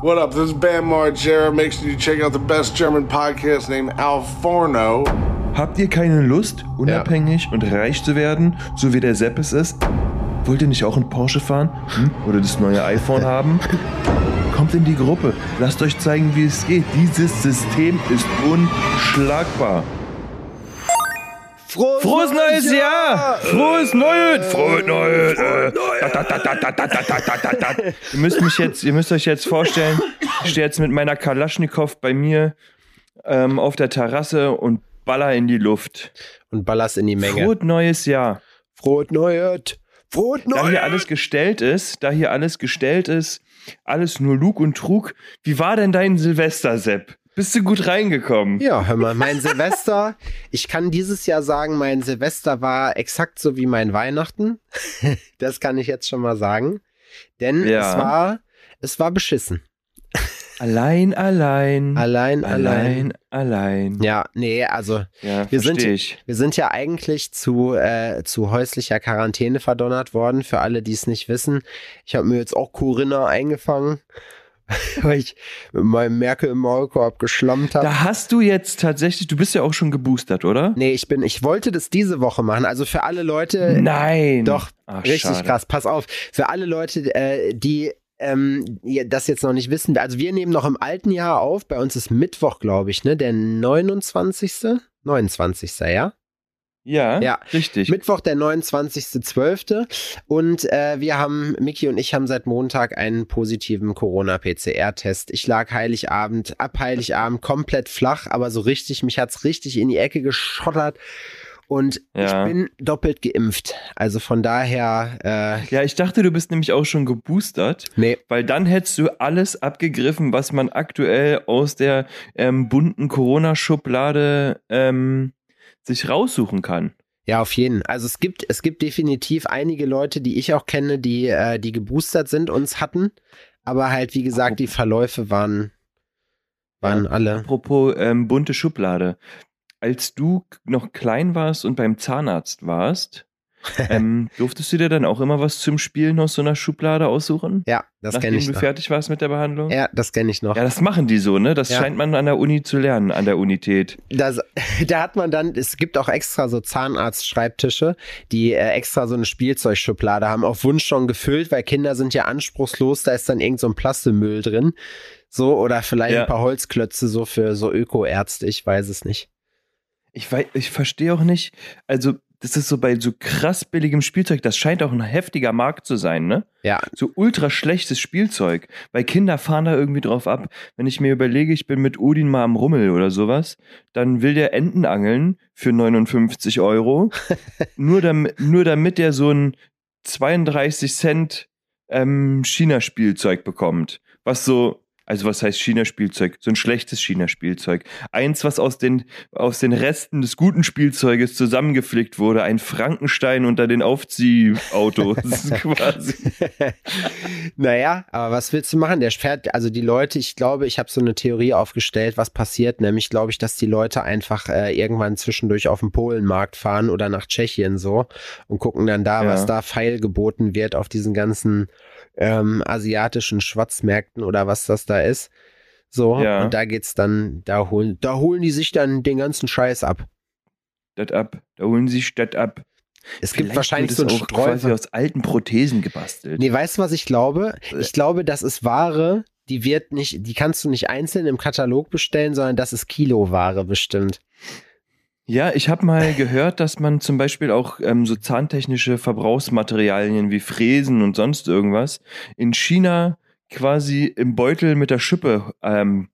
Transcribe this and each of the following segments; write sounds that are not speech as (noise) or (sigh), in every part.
What up? This is Bam Margera. Make sure you check out the best German podcast named Al Forno. Habt ihr keine Lust, unabhängig und reich zu werden, so wie der Sepp es ist? Wollt ihr nicht auch einen Porsche fahren? Hm? Oder das neue iPhone haben? (laughs) Kommt in die Gruppe. Lasst euch zeigen, wie es geht. Dieses System ist unschlagbar. Frohes, Frohes neues, Jahr! Jahr! Frohes neues! Frohes neues! Neu ihr müsst ihr müsst euch jetzt vorstellen, ich stehe jetzt mit meiner Kalaschnikow bei mir ähm, auf der Terrasse und baller in die Luft. Und ballerst in die Menge. Frohes neues Jahr! Frohes neues! Frohes neues! Da hier alles gestellt ist, da hier alles gestellt ist, alles nur Lug und Trug. Wie war denn dein Silvester, Sepp? Bist du gut reingekommen? Ja, hör mal, mein (laughs) Silvester, ich kann dieses Jahr sagen, mein Silvester war exakt so wie mein Weihnachten. (laughs) Das kann ich jetzt schon mal sagen. Denn Ja. es war, es war beschissen. Allein, allein. Allein, allein. Allein, allein. Ja, nee, also Ja, Wir sind- ich. wir sind ja eigentlich zu, äh, zu häuslicher Quarantäne verdonnert worden. Für alle, die es nicht wissen. Ich habe mir jetzt auch Corinna eingefangen, (laughs) weil ich mit meinem Merkel im Maulkorb geschlammt habe. Da hast du jetzt tatsächlich, du bist ja auch schon geboostert, oder? Nee, ich bin, ich wollte das diese Woche machen. Also für alle Leute, Nein. Doch, Ach, richtig schade. krass. Pass auf. Für alle Leute, äh, die ähm, das jetzt noch nicht wissen, also wir nehmen noch im alten Jahr auf. Bei uns ist Mittwoch, glaube ich, ne? Der 29. 29. Ja? Ja, Ja. richtig. Mittwoch, der 29.12. Und äh, wir haben, Miki und ich haben seit Montag einen positiven Corona-PCR-Test. Ich lag Heiligabend, ab Heiligabend komplett flach, aber so richtig, mich hat's richtig in die Ecke geschottert. Und Ja. ich bin doppelt geimpft. Also von daher, äh, ja, ich dachte, du bist nämlich auch schon geboostert, nee, weil dann hättest du alles abgegriffen, was man aktuell aus der ähm, bunten Corona-Schublade ähm, sich raussuchen kann. Ja, auf jeden. Also es gibt, es gibt definitiv einige Leute, die ich auch kenne, die, äh, die geboostert sind, uns hatten. Aber halt, wie gesagt, die Verläufe waren, waren alle. Apropos ähm, bunte Schublade. Als du noch klein warst und beim Zahnarzt warst, (laughs) ähm, durftest du dir dann auch immer was zum Spielen aus so einer Schublade aussuchen? Ja, das nachdem kenne ich du noch. fertig warst mit der Behandlung? Ja, das kenne ich noch. Ja, das machen die so, ne? Das Ja. scheint man an der Uni zu lernen, an der Unität. Das, (laughs) da hat man dann, es gibt auch extra so Zahnarztschreibtische, die äh, extra so eine Spielzeugschublade haben, auf Wunsch schon gefüllt, weil Kinder sind ja anspruchslos, da ist dann irgend so ein Plastemüll drin. So, oder vielleicht Ja. ein paar Holzklötze so für so Ökoärzte, ich weiß es nicht. Ich, weiß, ich verstehe auch nicht, also das ist so bei so krass billigem Spielzeug, das scheint auch ein heftiger Markt zu sein, ne? Ja, So ultra schlechtes Spielzeug, weil Kinder fahren da irgendwie drauf ab. Wenn ich mir überlege, ich bin mit Odin mal am Rummel oder sowas, dann will der Enten angeln für 59 Euro, (laughs) nur, damit, nur damit der so ein 32 Cent ähm, China-Spielzeug bekommt. Was so, also was heißt China-Spielzeug? So ein schlechtes China-Spielzeug. Eins, was aus den, aus den Resten des guten Spielzeuges zusammengeflickt wurde. Ein Frankenstein unter den Aufziehautos. quasi. (laughs) naja, aber was willst du machen? Der fährt, also die Leute, ich glaube, ich habe so eine Theorie aufgestellt, was passiert, nämlich glaube ich, dass die Leute einfach äh, irgendwann zwischendurch auf den Polenmarkt fahren oder nach Tschechien so und gucken dann da, Ja. was da feil geboten wird auf diesen ganzen ähm, asiatischen Schwarzmärkten oder was das da ist. So, Ja. und da geht's dann, da holen, da holen die sich dann den ganzen Scheiß ab. Das ab. Da holen sie Stadt ab. Es gibt Vielleicht wahrscheinlich wird so einen auch quasi Streuver. aus alten Prothesen gebastelt. Nee, weißt du, was ich glaube? Äh. Ich glaube, das ist Ware, die wird nicht, die kannst du nicht einzeln im Katalog bestellen, sondern das ist Kiloware bestimmt. Ja, ich habe mal (laughs) gehört, dass man zum Beispiel auch ähm, so zahntechnische Verbrauchsmaterialien wie Fräsen und sonst irgendwas in China quasi im Beutel mit der Schippe ähm,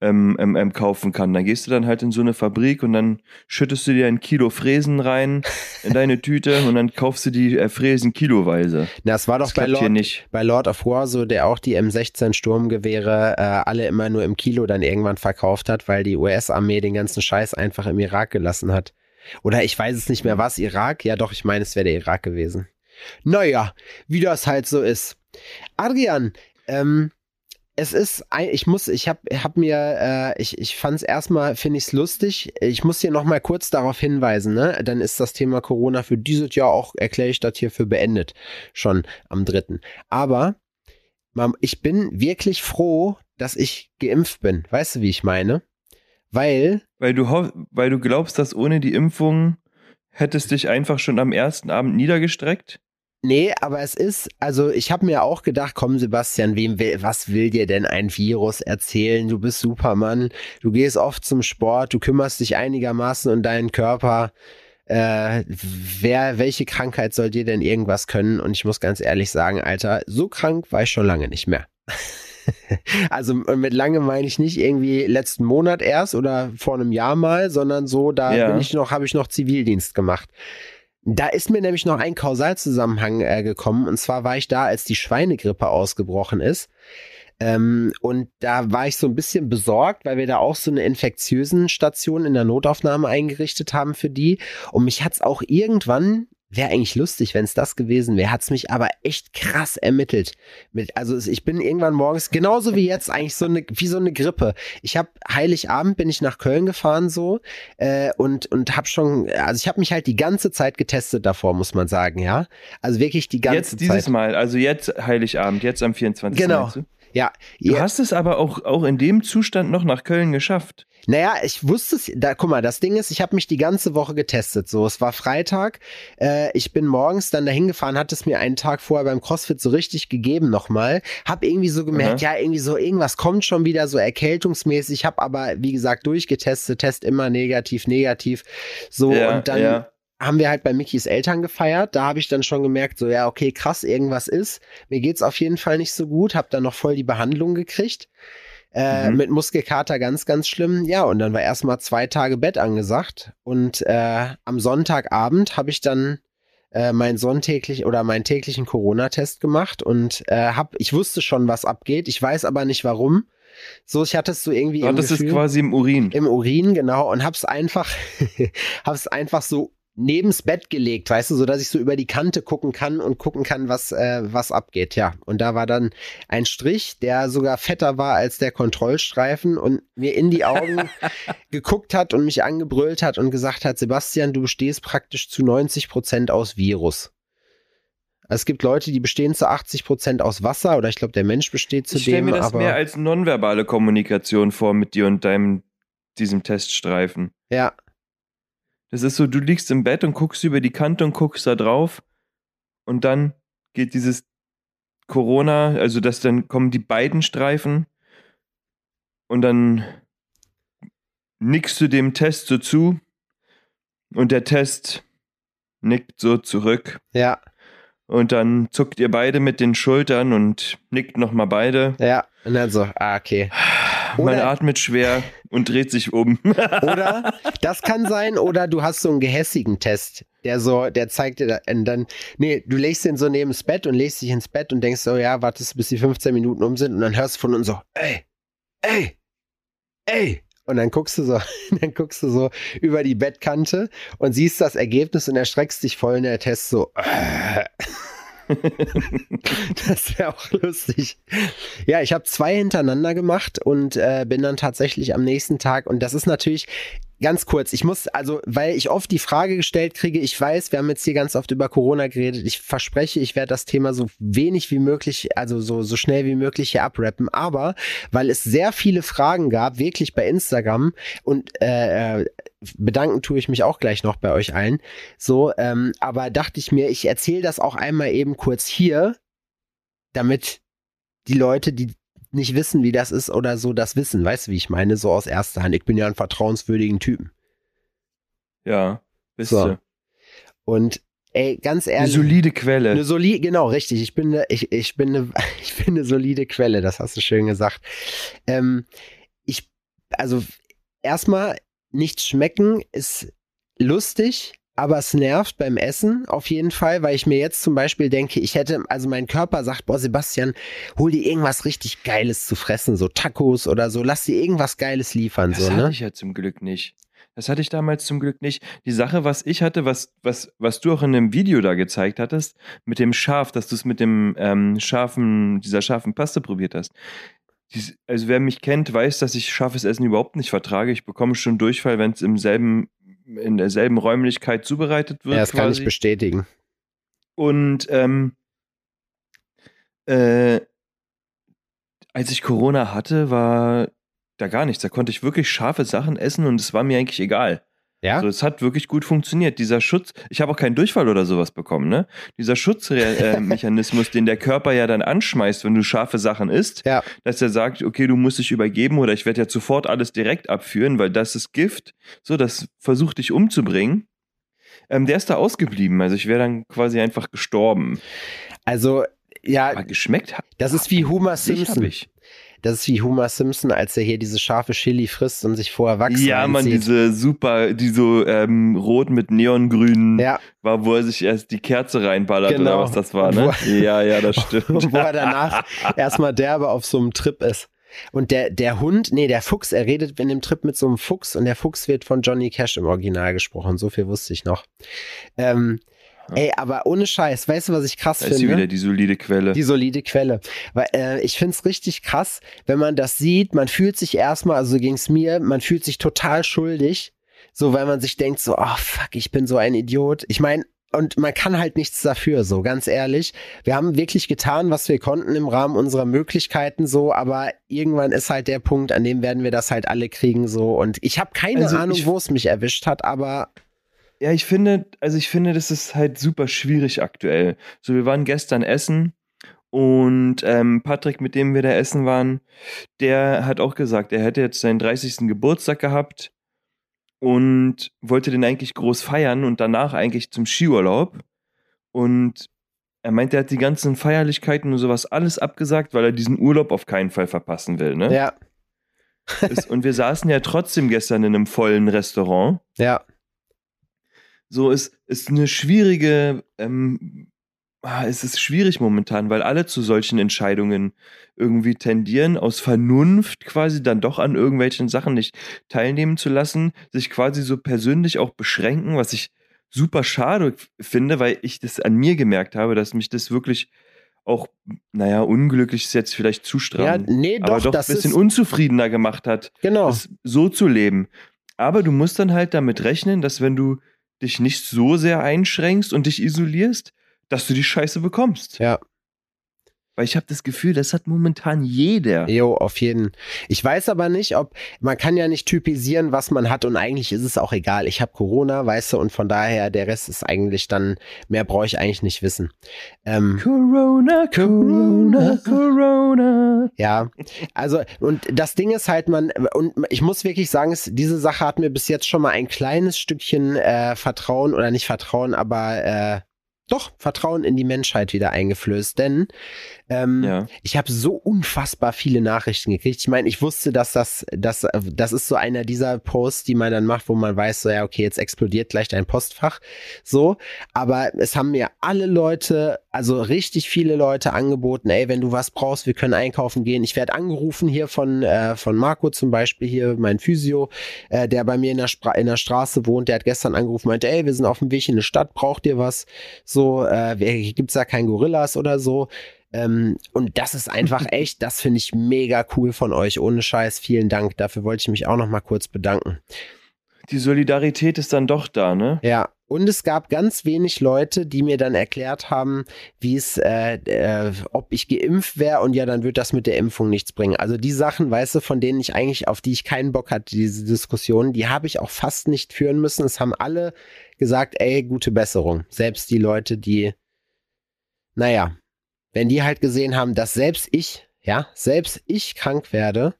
ähm, ähm, ähm, kaufen kann. Da gehst du dann halt in so eine Fabrik und dann schüttest du dir ein Kilo Fräsen rein in deine Tüte und dann kaufst du die äh, Fräsen kiloweise. Na, es war doch Das bei Lord, nicht. bei Lord of War so, der auch die M16 Sturmgewehre äh, alle immer nur im Kilo dann irgendwann verkauft hat, weil die US-Armee den ganzen Scheiß einfach im Irak gelassen hat. Oder ich weiß es nicht mehr, was Irak? Ja, doch, ich meine, es wäre der Irak gewesen. Naja, wie das halt so ist. Adrian, ähm, es ist, ich muss, ich habe hab mir, äh, ich, ich fand es erstmal, finde ich es lustig. Ich muss hier nochmal kurz darauf hinweisen, ne? Dann ist das Thema Corona für dieses Jahr auch, erkläre ich das hier für beendet. Schon am dritten. Aber ich bin wirklich froh, dass ich geimpft bin. Weißt du, wie ich meine? Weil. Weil du, weil du glaubst, dass ohne die Impfung hättest dich einfach schon am ersten Abend niedergestreckt? Nee, aber es ist, also ich habe mir auch gedacht, komm Sebastian, wem will, was will dir denn ein Virus erzählen? Du bist Supermann, du gehst oft zum Sport, du kümmerst dich einigermaßen um deinen Körper. Äh, wer, welche Krankheit soll dir denn irgendwas können? Und ich muss ganz ehrlich sagen, Alter, so krank war ich schon lange nicht mehr. (laughs) also mit lange meine ich nicht irgendwie letzten Monat erst oder vor einem Jahr mal, sondern so, da ja. bin ich noch, habe ich noch Zivildienst gemacht. Da ist mir nämlich noch ein Kausalzusammenhang äh, gekommen. Und zwar war ich da, als die Schweinegrippe ausgebrochen ist. Ähm, und da war ich so ein bisschen besorgt, weil wir da auch so eine infektiösen Station in der Notaufnahme eingerichtet haben für die. Und mich hat's auch irgendwann Wäre eigentlich lustig, wenn es das gewesen wäre. Hat es mich aber echt krass ermittelt. Mit, also ich bin irgendwann morgens, genauso wie jetzt, eigentlich so eine, wie so eine Grippe. Ich habe Heiligabend bin ich nach Köln gefahren so äh, und und habe schon, also ich habe mich halt die ganze Zeit getestet davor, muss man sagen, ja. Also wirklich die ganze Zeit. Jetzt dieses Mal, also jetzt Heiligabend, jetzt am 24. Genau. Ja. Du ja. hast es aber auch, auch in dem Zustand noch nach Köln geschafft. Naja, ich wusste es, da, guck mal, das Ding ist, ich habe mich die ganze Woche getestet. So, es war Freitag, äh, ich bin morgens dann dahin gefahren, hat es mir einen Tag vorher beim CrossFit so richtig gegeben nochmal. Hab irgendwie so gemerkt, Aha. ja, irgendwie so, irgendwas kommt schon wieder so erkältungsmäßig. Hab aber, wie gesagt, durchgetestet, Test immer negativ, negativ. So, ja, und dann. Ja haben wir halt bei Mickys Eltern gefeiert. Da habe ich dann schon gemerkt, so ja, okay, krass, irgendwas ist. Mir geht's auf jeden Fall nicht so gut. Hab dann noch voll die Behandlung gekriegt. Äh, mhm. Mit Muskelkater ganz, ganz schlimm. Ja, und dann war erstmal zwei Tage Bett angesagt. Und äh, am Sonntagabend habe ich dann äh, meinen sonntäglich oder meinen täglichen Corona-Test gemacht und äh, hab, ich wusste schon, was abgeht. Ich weiß aber nicht warum. So, ich hatte es so irgendwie. Ja, das Gefühl, ist quasi im Urin. Im Urin, genau. Und hab's einfach, (laughs) hab's einfach so nebens Bett gelegt, weißt du, so dass ich so über die Kante gucken kann und gucken kann, was äh, was abgeht, ja. Und da war dann ein Strich, der sogar fetter war als der Kontrollstreifen und mir in die Augen (laughs) geguckt hat und mich angebrüllt hat und gesagt hat, Sebastian, du bestehst praktisch zu 90 Prozent aus Virus. Es gibt Leute, die bestehen zu 80 Prozent aus Wasser oder ich glaube, der Mensch besteht zu ich dem. Ich stelle mir das mehr als nonverbale Kommunikation vor mit dir und deinem diesem Teststreifen. Ja, das ist so, du liegst im Bett und guckst über die Kante und guckst da drauf und dann geht dieses Corona, also dass dann kommen die beiden Streifen und dann nickst du dem Test so zu und der Test nickt so zurück. Ja. Und dann zuckt ihr beide mit den Schultern und nickt nochmal beide. Ja, und dann so, ah, okay. Oder, Man atmet schwer und dreht sich um. (laughs) oder das kann sein, oder du hast so einen gehässigen Test, der so, der zeigt dir dann, nee, du legst den so neben das Bett und legst dich ins Bett und denkst so, ja, wartest bis die 15 Minuten um sind und dann hörst du von uns so, ey, ey, ey. Und dann guckst du so, (laughs) dann guckst du so über die Bettkante und siehst das Ergebnis und erschreckst dich voll in der Test so. Äh. (laughs) das wäre auch lustig. Ja, ich habe zwei hintereinander gemacht und äh, bin dann tatsächlich am nächsten Tag, und das ist natürlich ganz kurz, ich muss, also, weil ich oft die Frage gestellt kriege, ich weiß, wir haben jetzt hier ganz oft über Corona geredet, ich verspreche, ich werde das Thema so wenig wie möglich, also so, so schnell wie möglich hier abrappen, aber weil es sehr viele Fragen gab, wirklich bei Instagram und äh, äh bedanken tue ich mich auch gleich noch bei euch allen. So, ähm, aber dachte ich mir, ich erzähle das auch einmal eben kurz hier, damit die Leute, die nicht wissen, wie das ist oder so, das wissen. Weißt du, wie ich meine? So aus erster Hand. Ich bin ja ein vertrauenswürdigen Typen. Ja, bist so. du. Und ey, ganz ehrlich. Eine solide Quelle. Eine solide, genau, richtig. Ich bin eine, ich, ich bin eine, (laughs) ich bin eine solide Quelle, das hast du schön gesagt. Ähm, ich, also erstmal, nichts schmecken ist lustig, aber es nervt beim Essen auf jeden Fall, weil ich mir jetzt zum Beispiel denke, ich hätte, also mein Körper sagt, boah, Sebastian, hol dir irgendwas richtig Geiles zu fressen, so Tacos oder so, lass dir irgendwas Geiles liefern. Das so, hatte ne? ich ja zum Glück nicht. Das hatte ich damals zum Glück nicht. Die Sache, was ich hatte, was, was, was du auch in dem Video da gezeigt hattest, mit dem Schaf, dass du es mit dem ähm, scharfen, dieser scharfen Paste probiert hast. Dies, also wer mich kennt, weiß, dass ich scharfes Essen überhaupt nicht vertrage. Ich bekomme schon Durchfall, wenn es im selben in derselben Räumlichkeit zubereitet wird. Ja, das quasi. kann ich bestätigen. Und ähm, äh, als ich Corona hatte, war da gar nichts. Da konnte ich wirklich scharfe Sachen essen und es war mir eigentlich egal. Ja? Also es hat wirklich gut funktioniert. Dieser Schutz, ich habe auch keinen Durchfall oder sowas bekommen, ne? Dieser Schutzmechanismus, den der Körper ja dann anschmeißt, wenn du scharfe Sachen isst, Ja. dass er sagt, okay, du musst dich übergeben oder ich werde jetzt sofort alles direkt abführen, weil das ist Gift. So, das versucht dich umzubringen. Ähm, der ist da ausgeblieben. Also ich wäre dann quasi einfach gestorben. Also, ja, geschmeckt hat das ist wie Homer Simpson. Das ist wie Homer Simpson, als er hier diese scharfe Chili frisst und sich vorher Wachs Ja, man, diese super, die so ähm, rot mit neongrün Ja, war, wo er sich erst die Kerze reinballert Genau. oder was das war, (laughs) ne? Ja, ja, das stimmt. (laughs) wo er danach erstmal derbe auf so einem Trip ist. Und der, der Hund, nee, der Fuchs, er redet in dem Trip mit so einem Fuchs und der Fuchs wird von Johnny Cash im Original gesprochen. So viel wusste ich noch. Ähm, ey, aber ohne Scheiß, weißt du, was ich krass Da ist sie finde? wieder die solide Quelle. Die solide Quelle. Weil äh, ich find's richtig krass, wenn man das sieht, man fühlt sich erstmal, also so ging's mir, man fühlt sich total schuldig, so weil man sich denkt, so, oh fuck, ich bin so ein Idiot. Ich meine, und man kann halt nichts dafür, so ganz ehrlich. Wir haben wirklich getan, was wir konnten im Rahmen unserer Möglichkeiten, so, aber irgendwann ist halt der Punkt, an dem werden wir das halt alle kriegen, so. Und ich habe keine Also Ahnung, wo es mich erwischt hat, aber Ja, ich finde, also ich finde, das ist halt super schwierig aktuell. So, wir waren gestern essen und ähm, Patrick, mit dem wir da essen waren, der hat auch gesagt, er hätte jetzt seinen 30. Geburtstag gehabt und wollte den eigentlich groß feiern und danach eigentlich zum Skiurlaub. Und er meint, er hat die ganzen Feierlichkeiten und sowas alles abgesagt, weil er diesen Urlaub auf keinen Fall verpassen will. Ne? ja, und wir saßen ja trotzdem gestern in einem vollen Restaurant. ja, So, es ist eine schwierige, ähm, ah, es ist schwierig momentan, weil alle zu solchen Entscheidungen irgendwie tendieren, aus Vernunft quasi dann doch an irgendwelchen Sachen nicht teilnehmen zu lassen, sich quasi so persönlich auch beschränken, was ich super schade finde, weil ich das an mir gemerkt habe, dass mich das wirklich auch, naja, unglücklich ist jetzt vielleicht zu stramm, ja, nee, doch, aber doch das ein bisschen ist, unzufriedener gemacht hat, genau. das so zu leben. Aber du musst dann halt damit rechnen, dass wenn du dich nicht so sehr einschränkst und dich isolierst, dass du die Scheiße bekommst. Ja. Weil ich habe das Gefühl, das hat momentan jeder. Jo, auf jeden. Ich weiß aber nicht, ob man kann ja nicht typisieren, was man hat und eigentlich ist es auch egal. Ich habe Corona, weißt du, und von daher der Rest ist eigentlich dann mehr brauche ich eigentlich nicht wissen. Ähm, Corona, Corona, Corona. ja, also und das Ding ist halt, man und ich muss wirklich sagen, es, diese Sache hat mir bis jetzt schon mal ein kleines Stückchen äh, Vertrauen oder nicht Vertrauen, aber äh, doch Vertrauen in die Menschheit wieder eingeflößt, denn ähm, Ja. ich habe so unfassbar viele Nachrichten gekriegt. Ich meine, ich wusste, dass das, das, das ist so einer dieser Posts, die man dann macht, wo man weiß, so ja, okay, jetzt explodiert gleich dein Postfach. So, aber es haben mir alle Leute, also richtig viele Leute angeboten, ey, wenn du was brauchst, wir können einkaufen gehen. Ich werde angerufen hier von, äh, von Marco zum Beispiel, hier mein Physio, äh, der bei mir in der, Spra in der Straße wohnt, der hat gestern angerufen, meinte, ey, wir sind auf dem Weg in eine Stadt, braucht ihr was? So, äh, gibt's da kein Gorillas oder so? Ähm, und das ist einfach (laughs) echt, das finde ich mega cool von euch. Ohne Scheiß, vielen Dank. Dafür wollte ich mich auch noch mal kurz bedanken. Die Solidarität ist dann doch da, ne? Ja. Und es gab ganz wenig Leute, die mir dann erklärt haben, wie es, äh, äh, ob ich geimpft wäre und ja, dann wird das mit der Impfung nichts bringen. Also die Sachen, weißt du, von denen ich eigentlich, auf die ich keinen Bock hatte, diese Diskussion, die habe ich auch fast nicht führen müssen. Es haben alle gesagt, ey, gute Besserung. Selbst die Leute, die, naja, wenn die halt gesehen haben, dass selbst ich, ja, selbst ich krank werde,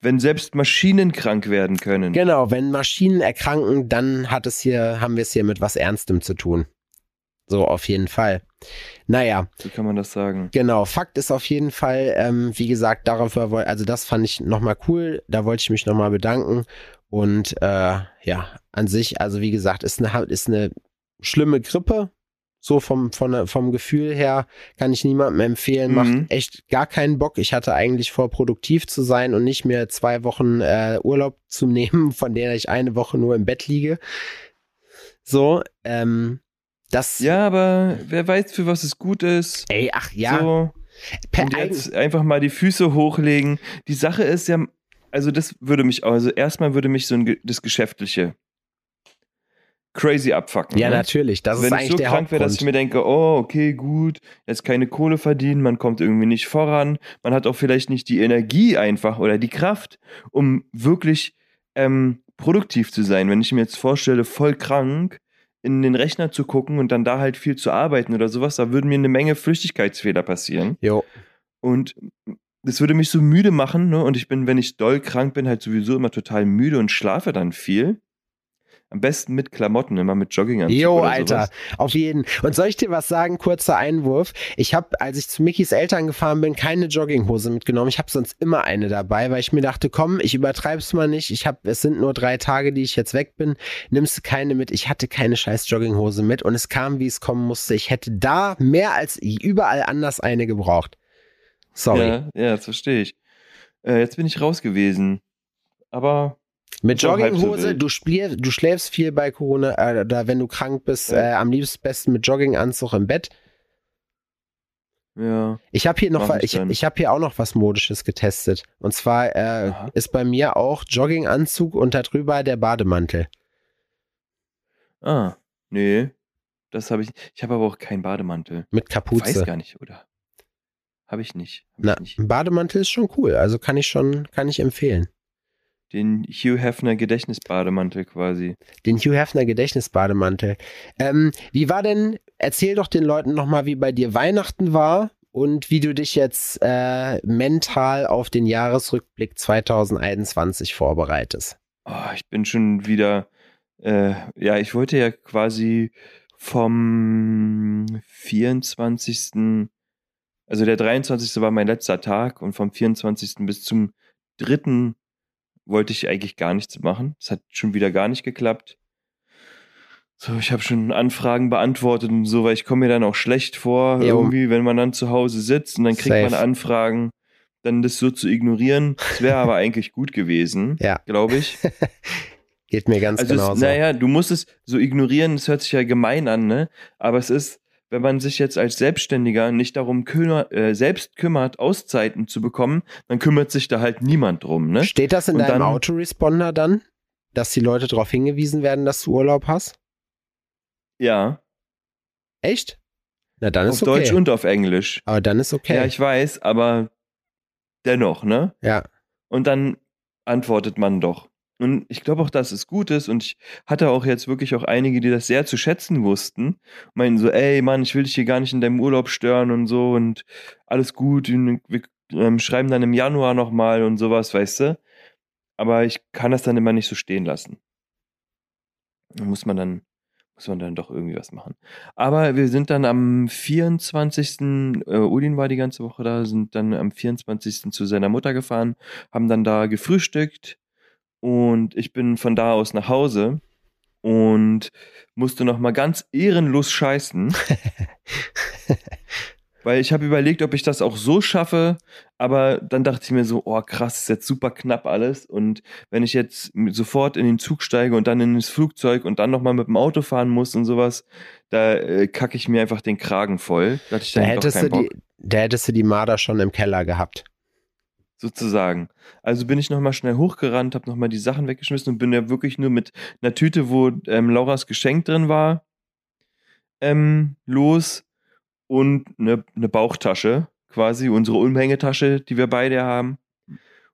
Wenn selbst Maschinen krank werden können. Genau, wenn Maschinen erkranken, dann hat es hier, haben wir es hier mit was Ernstem zu tun. So, auf jeden Fall. Naja, So kann man das sagen. genau. Fakt ist auf jeden Fall, ähm, wie gesagt, darauf, also das fand ich nochmal cool. Da wollte ich mich nochmal bedanken. Und äh, ja, an sich, also wie gesagt, ist eine, ist eine schlimme Grippe. So vom, von, vom Gefühl her kann ich niemandem empfehlen. Mhm. Macht echt gar keinen Bock. Ich hatte eigentlich vor, produktiv zu sein und nicht mehr zwei Wochen äh, Urlaub (laughs) zu nehmen, von der ich eine Woche nur im Bett liege. So, ähm, das. Ja, aber wer weiß, für was es gut ist. Ey, ach ja. So. per Und eigen- jetzt einfach mal die Füße hochlegen. Die Sache ist ja, also das würde mich, also erstmal würde mich so ein, das Geschäftliche. Crazy abfucken. Ja, ne? natürlich. Das Wenn ist ich so der krank wäre, dass ich mir denke, oh, okay, gut, jetzt keine Kohle verdienen, man kommt irgendwie nicht voran, man hat auch vielleicht nicht die Energie einfach oder die Kraft, um wirklich ähm, produktiv zu sein. Wenn ich mir jetzt vorstelle, voll krank in den Rechner zu gucken und dann da halt viel zu arbeiten oder sowas, da würden mir eine Menge Flüchtigkeitsfehler passieren. Jo. Und das würde mich so müde machen, ne? Und ich bin, wenn ich doll krank bin, halt sowieso immer total müde und schlafe dann viel. Am besten mit Klamotten, immer mit Jogginganzug Jo, Alter, sowas. auf jeden. Und soll ich dir was sagen? Kurzer Einwurf. Ich habe, als ich zu Mickys Eltern gefahren bin, keine Jogginghose mitgenommen. Ich habe sonst immer eine dabei, weil ich mir dachte, komm, ich übertreib's mal nicht. Ich habe, es sind nur drei Tage, die ich jetzt weg bin. Nimmst du keine mit? Ich hatte keine scheiß Jogginghose mit und es kam, wie es kommen musste. Ich hätte da mehr als überall anders eine gebraucht. Sorry. Ja, ja, das verstehe ich. Äh, jetzt bin ich raus gewesen. Aber Mit Jogginghose, du, spiel, du schläfst viel bei Corona, äh, oder wenn du krank bist, Ja. äh, am liebsten besten mit Jogginganzug im Bett. ja, Ich habe hier noch, ich ich, habe hier auch noch was Modisches getestet. Und zwar äh, ist bei mir auch Jogginganzug und darüber der Bademantel. ah, nee, das habe ich. Ich habe aber auch keinen Bademantel. Mit Weiß Kapuze. gar nicht, oder? Habe ich nicht. Hab Na, ich nicht. ein Bademantel ist schon cool. Also kann ich schon, kann ich empfehlen. Den Hugh Hefner Gedächtnisbademantel quasi. Den Hugh Hefner Gedächtnisbademantel. Ähm, wie war denn, erzähl doch den Leuten nochmal, wie bei dir Weihnachten war und wie du dich jetzt äh, mental auf den Jahresrückblick 2021 vorbereitest. Oh, ich bin schon wieder. Äh, ja, ich wollte ja quasi vom 24. Also der 23. war mein letzter Tag und vom 24. bis zum 3. wollte ich eigentlich gar nichts machen. Es hat schon wieder gar nicht geklappt. So, ich habe schon Anfragen beantwortet und so, weil ich komme mir dann auch schlecht vor, Jo. irgendwie, wenn man dann zu Hause sitzt und dann kriegt Safe. man Anfragen, dann das so zu ignorieren. Das wäre aber (laughs) eigentlich gut gewesen, Ja. glaube ich. (laughs) Geht mir ganz Also, es, genauso. naja, du musst es so ignorieren, es hört sich ja gemein an, ne? Aber es ist, wenn man sich jetzt als Selbstständiger nicht darum kümmer, äh, selbst kümmert, Auszeiten zu bekommen, dann kümmert sich da halt niemand drum, ne? Steht das in Und deinem dann- Autoresponder dann, dass die Leute darauf hingewiesen werden, dass du Urlaub hast? Ja, Echt? Na, dann auf ist okay. Deutsch und auf Englisch. Aber dann ist okay. Ja, ich weiß, aber dennoch, ne? ja. Und dann antwortet man doch. Und ich glaube auch, dass es gut ist. Und ich hatte auch jetzt wirklich auch einige, die das sehr zu schätzen wussten. Meinen so, ey Mann, ich will dich hier gar nicht in deinem Urlaub stören und so und alles gut. Und wir ähm, schreiben dann im Januar nochmal und sowas, weißt du. Aber ich kann das dann immer nicht so stehen lassen. Da muss man dann, muss man dann doch irgendwie was machen. Aber wir sind dann am 24. Äh, Udin war die ganze Woche da, sind dann am 24. zu seiner Mutter gefahren, haben dann da gefrühstückt und ich bin von da aus nach Hause und musste noch mal ganz ehrenlos scheißen. (laughs) Weil ich habe überlegt, ob ich das auch so schaffe, aber dann dachte ich mir so, oh krass, ist jetzt super knapp alles und wenn ich jetzt sofort in den Zug steige und dann in das Flugzeug und dann noch mal mit dem Auto fahren muss und sowas, da äh, kacke ich mir einfach den Kragen voll. Da Da hättest, du die, da hättest du die Marder schon im Keller gehabt. Sozusagen. Also bin ich noch mal schnell hochgerannt, habe noch mal die Sachen weggeschmissen und bin ja wirklich nur mit einer Tüte, wo ähm, Lauras Geschenk drin war, ähm, los und eine, eine Bauchtasche, quasi unsere Umhängetasche, die wir beide haben.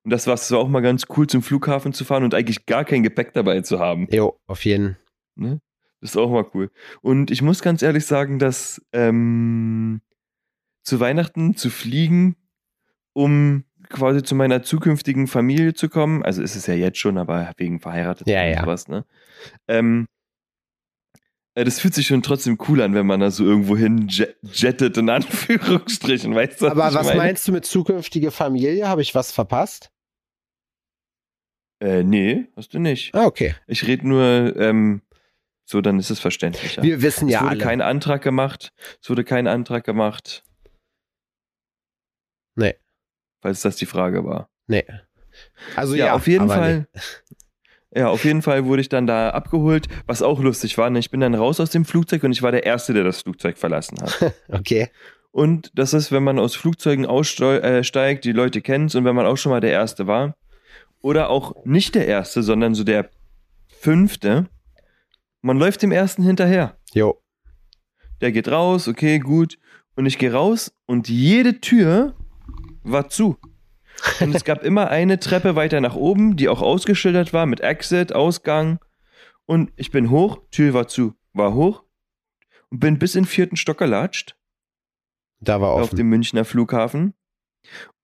Und das war es auch mal ganz cool, zum Flughafen zu fahren und eigentlich gar kein Gepäck dabei zu haben. Jo, auf jeden. Ne? Das ist auch mal cool. Und ich muss ganz ehrlich sagen, dass ähm, zu Weihnachten zu fliegen, um quasi zu meiner zukünftigen Familie zu kommen, also ist es ja jetzt schon, aber wegen verheiratet Ja, und ja. sowas, ne? Ähm, äh, das fühlt sich schon trotzdem cool an, wenn man da so irgendwo hin jet- jettet, in (laughs) Anführungsstrichen, weißt du? Aber was meine? meinst du mit zukünftige Familie? Habe ich was verpasst? Äh, nee, hast du nicht. Ah, okay. Ich rede nur, ähm, so, dann ist es verständlicher. Wir wissen es ja wurde alle. kein Antrag gemacht. Es wurde kein Antrag gemacht. Nee. Falls das die Frage war. nee. Also ja, ja, auf jeden Fall. (laughs) Ja, auf jeden Fall wurde ich dann da abgeholt, was auch lustig war. ne? Ich bin dann raus aus dem Flugzeug und ich war der Erste, der das Flugzeug verlassen hat. Nee. (laughs) Okay. Und das ist, wenn man aus Flugzeugen aussteigt, äh, die Leute kennen es und wenn man auch schon mal der Erste war. Oder auch nicht der Erste, sondern so der Fünfte. Man läuft dem ersten hinterher. Jo. Der geht raus, okay, gut. Und ich gehe raus und jede Tür war zu. Und es gab immer eine Treppe weiter nach oben, die auch ausgeschildert war mit Exit, Ausgang. Und ich bin hoch, Tür war zu, war hoch und bin bis in den vierten Stock gelatscht Da war auf offen. dem Münchner Flughafen.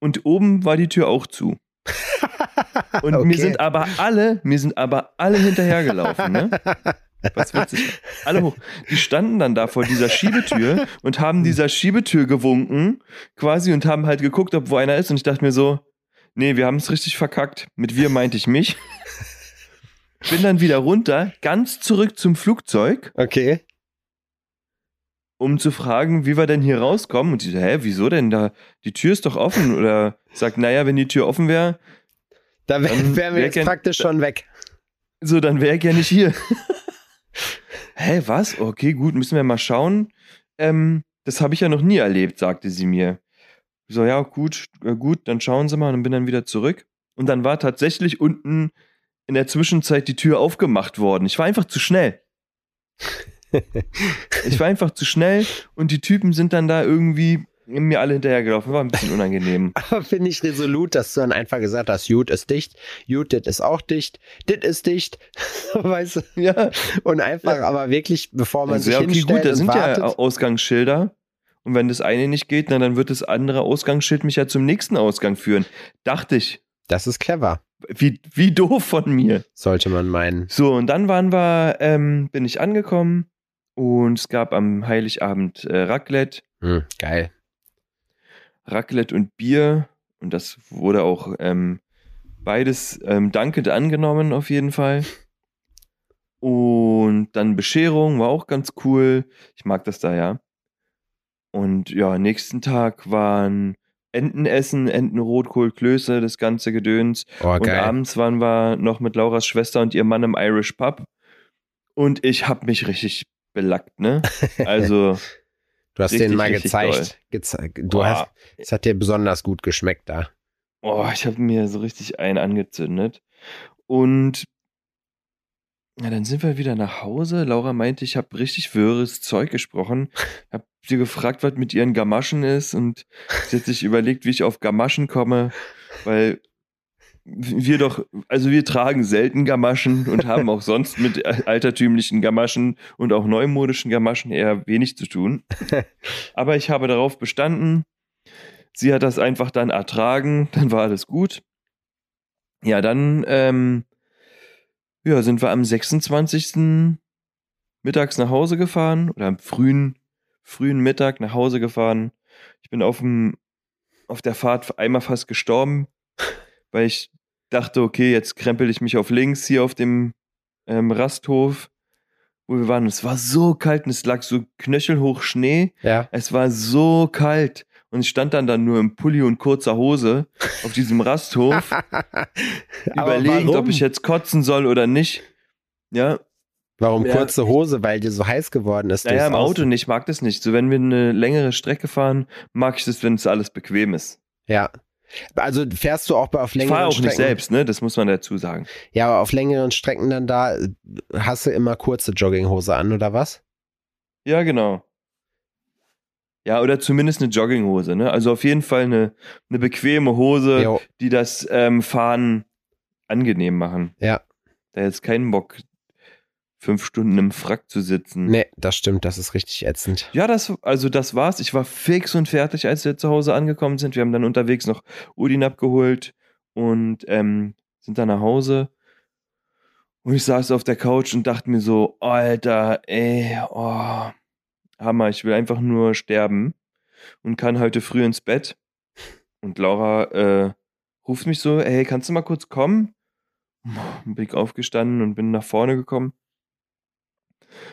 Und oben war die Tür auch zu. (laughs) Und Okay. mir sind aber alle, mir sind aber alle hinterhergelaufen, ne? (laughs) Was witzig. Alle hoch. Die standen dann da vor dieser Schiebetür und haben dieser Schiebetür gewunken, quasi, und haben halt geguckt, ob wo einer ist. Und ich dachte mir so, nee, wir haben es richtig verkackt. Mit wir meinte ich mich. Bin dann wieder runter, ganz zurück zum Flugzeug, Okay. um zu fragen, wie wir denn hier rauskommen. Und sie so, hä, wieso denn da? Die Tür ist doch offen. Oder sagt, naja, wenn die Tür offen wäre, Da wär, Dann wären wir wer jetzt praktisch schon weg. So, dann wäre ich ja nicht hier. Hä, was? Okay, gut, müssen wir mal schauen. Ähm, das habe ich ja noch nie erlebt, sagte sie mir. So, ja, gut, äh, gut, dann schauen Sie mal und bin dann wieder zurück. Und dann war tatsächlich unten in der Zwischenzeit die Tür aufgemacht worden. Ich war einfach zu schnell. (laughs) Ich war einfach zu schnell und die Typen sind dann da irgendwie mir alle hinterhergelaufen. War ein bisschen unangenehm. (laughs) Aber finde ich resolut, dass du dann einfach gesagt hast, Jut ist dicht, Jut, dit ist auch dicht, dit ist dicht. (laughs) weißt du? Ja, Und einfach, aber wirklich, bevor man Also, sich ja, okay, hinstellt gut, da sind wartet. ja Ausgangsschilder. Und wenn das eine nicht geht, na, dann wird das andere Ausgangsschild mich ja zum nächsten Ausgang führen. Dachte ich. Das ist clever, Wie, wie doof von mir. sollte man meinen. So, und dann waren wir, ähm, bin ich angekommen und es gab am Heiligabend äh, Raclette, Hm, geil. Raclette und Bier. Und das wurde auch ähm, beides ähm, dankend angenommen, auf jeden Fall. Und dann Bescherung war auch ganz cool. Ich mag das da, ja. Und ja, nächsten Tag waren Entenessen, Entenrotkohl, Klöße, das ganze Gedöns. Oh, Und abends waren wir noch mit Lauras Schwester und ihrem Mann im Irish Pub. Und ich habe mich richtig belackt, ne? (laughs) Also, du hast richtig, denen mal gezeigt. Geze du boah, hast, es hat dir besonders gut geschmeckt da. oh, ich habe mir so richtig einen angezündet. Und ja, dann sind wir wieder nach Hause. Laura meinte, ich habe richtig wirres Zeug gesprochen. (laughs) Hab sie gefragt, was mit ihren Gamaschen ist. Und sie hat sich überlegt, wie ich auf Gamaschen komme, weil wir doch, also wir tragen selten Gamaschen und haben auch sonst mit altertümlichen Gamaschen und auch neumodischen Gamaschen eher wenig zu tun. (laughs) Aber ich habe darauf bestanden. Sie hat das einfach dann ertragen, dann war alles gut. Ja, dann ähm, ja, sind wir am 26. mittags nach Hause gefahren oder am frühen, frühen Mittag nach Hause gefahren. Ich bin auf, dem, auf der Fahrt einmal fast gestorben, weil ich dachte, okay, jetzt krempel ich mich auf links hier auf dem ähm, Rasthof, wo wir waren. Es war so kalt und es lag so knöchelhoch Schnee. Ja. Es war so kalt. Und ich stand dann, dann nur im Pulli und kurzer Hose (laughs) auf diesem Rasthof, überlegend, ob ich jetzt kotzen soll oder nicht. Ja, Warum Ja. kurze Hose? Weil dir so heiß geworden ist. naja, im Auto nicht. Ich mag das nicht. So, wenn wir eine längere Strecke fahren, mag ich das, wenn es alles bequem ist. Ja. Also fährst du auch bei auf Ich längeren fahre auch Strecken? nicht selbst, ne? Das muss man dazu sagen. Ja, aber auf längeren Strecken dann da hast du immer kurze Jogginghose an oder was? Ja, genau. Ja, oder zumindest eine Jogginghose, ne? Also auf jeden Fall eine, eine bequeme Hose, Jo. die das ähm, Fahren angenehm machen. Ja. Da jetzt keinen Bock, fünf Stunden im Frack zu sitzen. Nee, das stimmt, das ist richtig ätzend. Ja, das, also das war's. Ich war fix und fertig, als wir zu Hause angekommen sind. Wir haben dann unterwegs noch Udin abgeholt und ähm, sind dann nach Hause. Und ich saß auf der Couch und dachte mir so, Alter, ey, oh, Hammer, ich will einfach nur sterben und kann heute früh ins Bett. Und Laura äh, ruft mich so, hey, kannst du mal kurz kommen? Bin ich aufgestanden und bin nach vorne gekommen.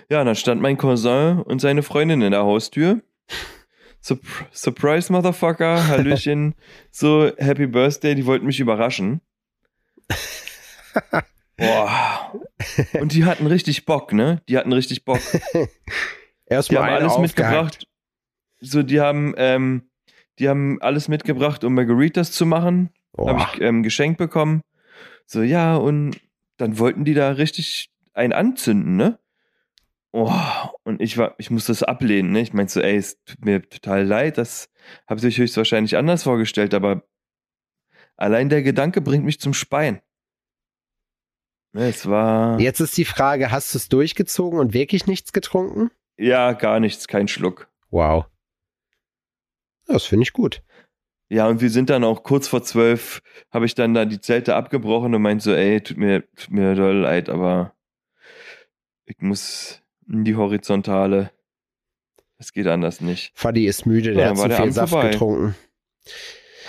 Ja, dann stand mein Cousin und seine Freundin in der Haustür. Surp Surprise, Motherfucker, Hallöchen. (laughs) so, Happy Birthday, die wollten mich überraschen. Boah. Und die hatten richtig Bock, ne? Die hatten richtig Bock. (laughs) Die Erstmal haben eine alles mitgebracht. So, die haben, ähm, die haben alles mitgebracht, um Margaritas zu machen. Habe ich ähm, geschenkt bekommen. So, ja, und dann wollten die da richtig einen anzünden, ne? Oh, und ich war, ich musste das ablehnen, ne? Ich meinte so, ey, es tut mir total leid, das habe ich euch höchstwahrscheinlich anders vorgestellt, aber allein der Gedanke bringt mich zum Speien. Ne, Es war. Jetzt ist die Frage, hast du es durchgezogen und wirklich nichts getrunken? Ja, gar nichts, kein Schluck. Wow. Das finde ich gut. Ja, und wir sind dann auch kurz vor zwölf, habe ich dann da die Zelte abgebrochen und meinte so, ey, tut mir, tut mir doll leid, aber ich muss die Horizontale. Es geht anders nicht. Faddy ist müde, der Ja, hat zu viel Saft vorbei. getrunken.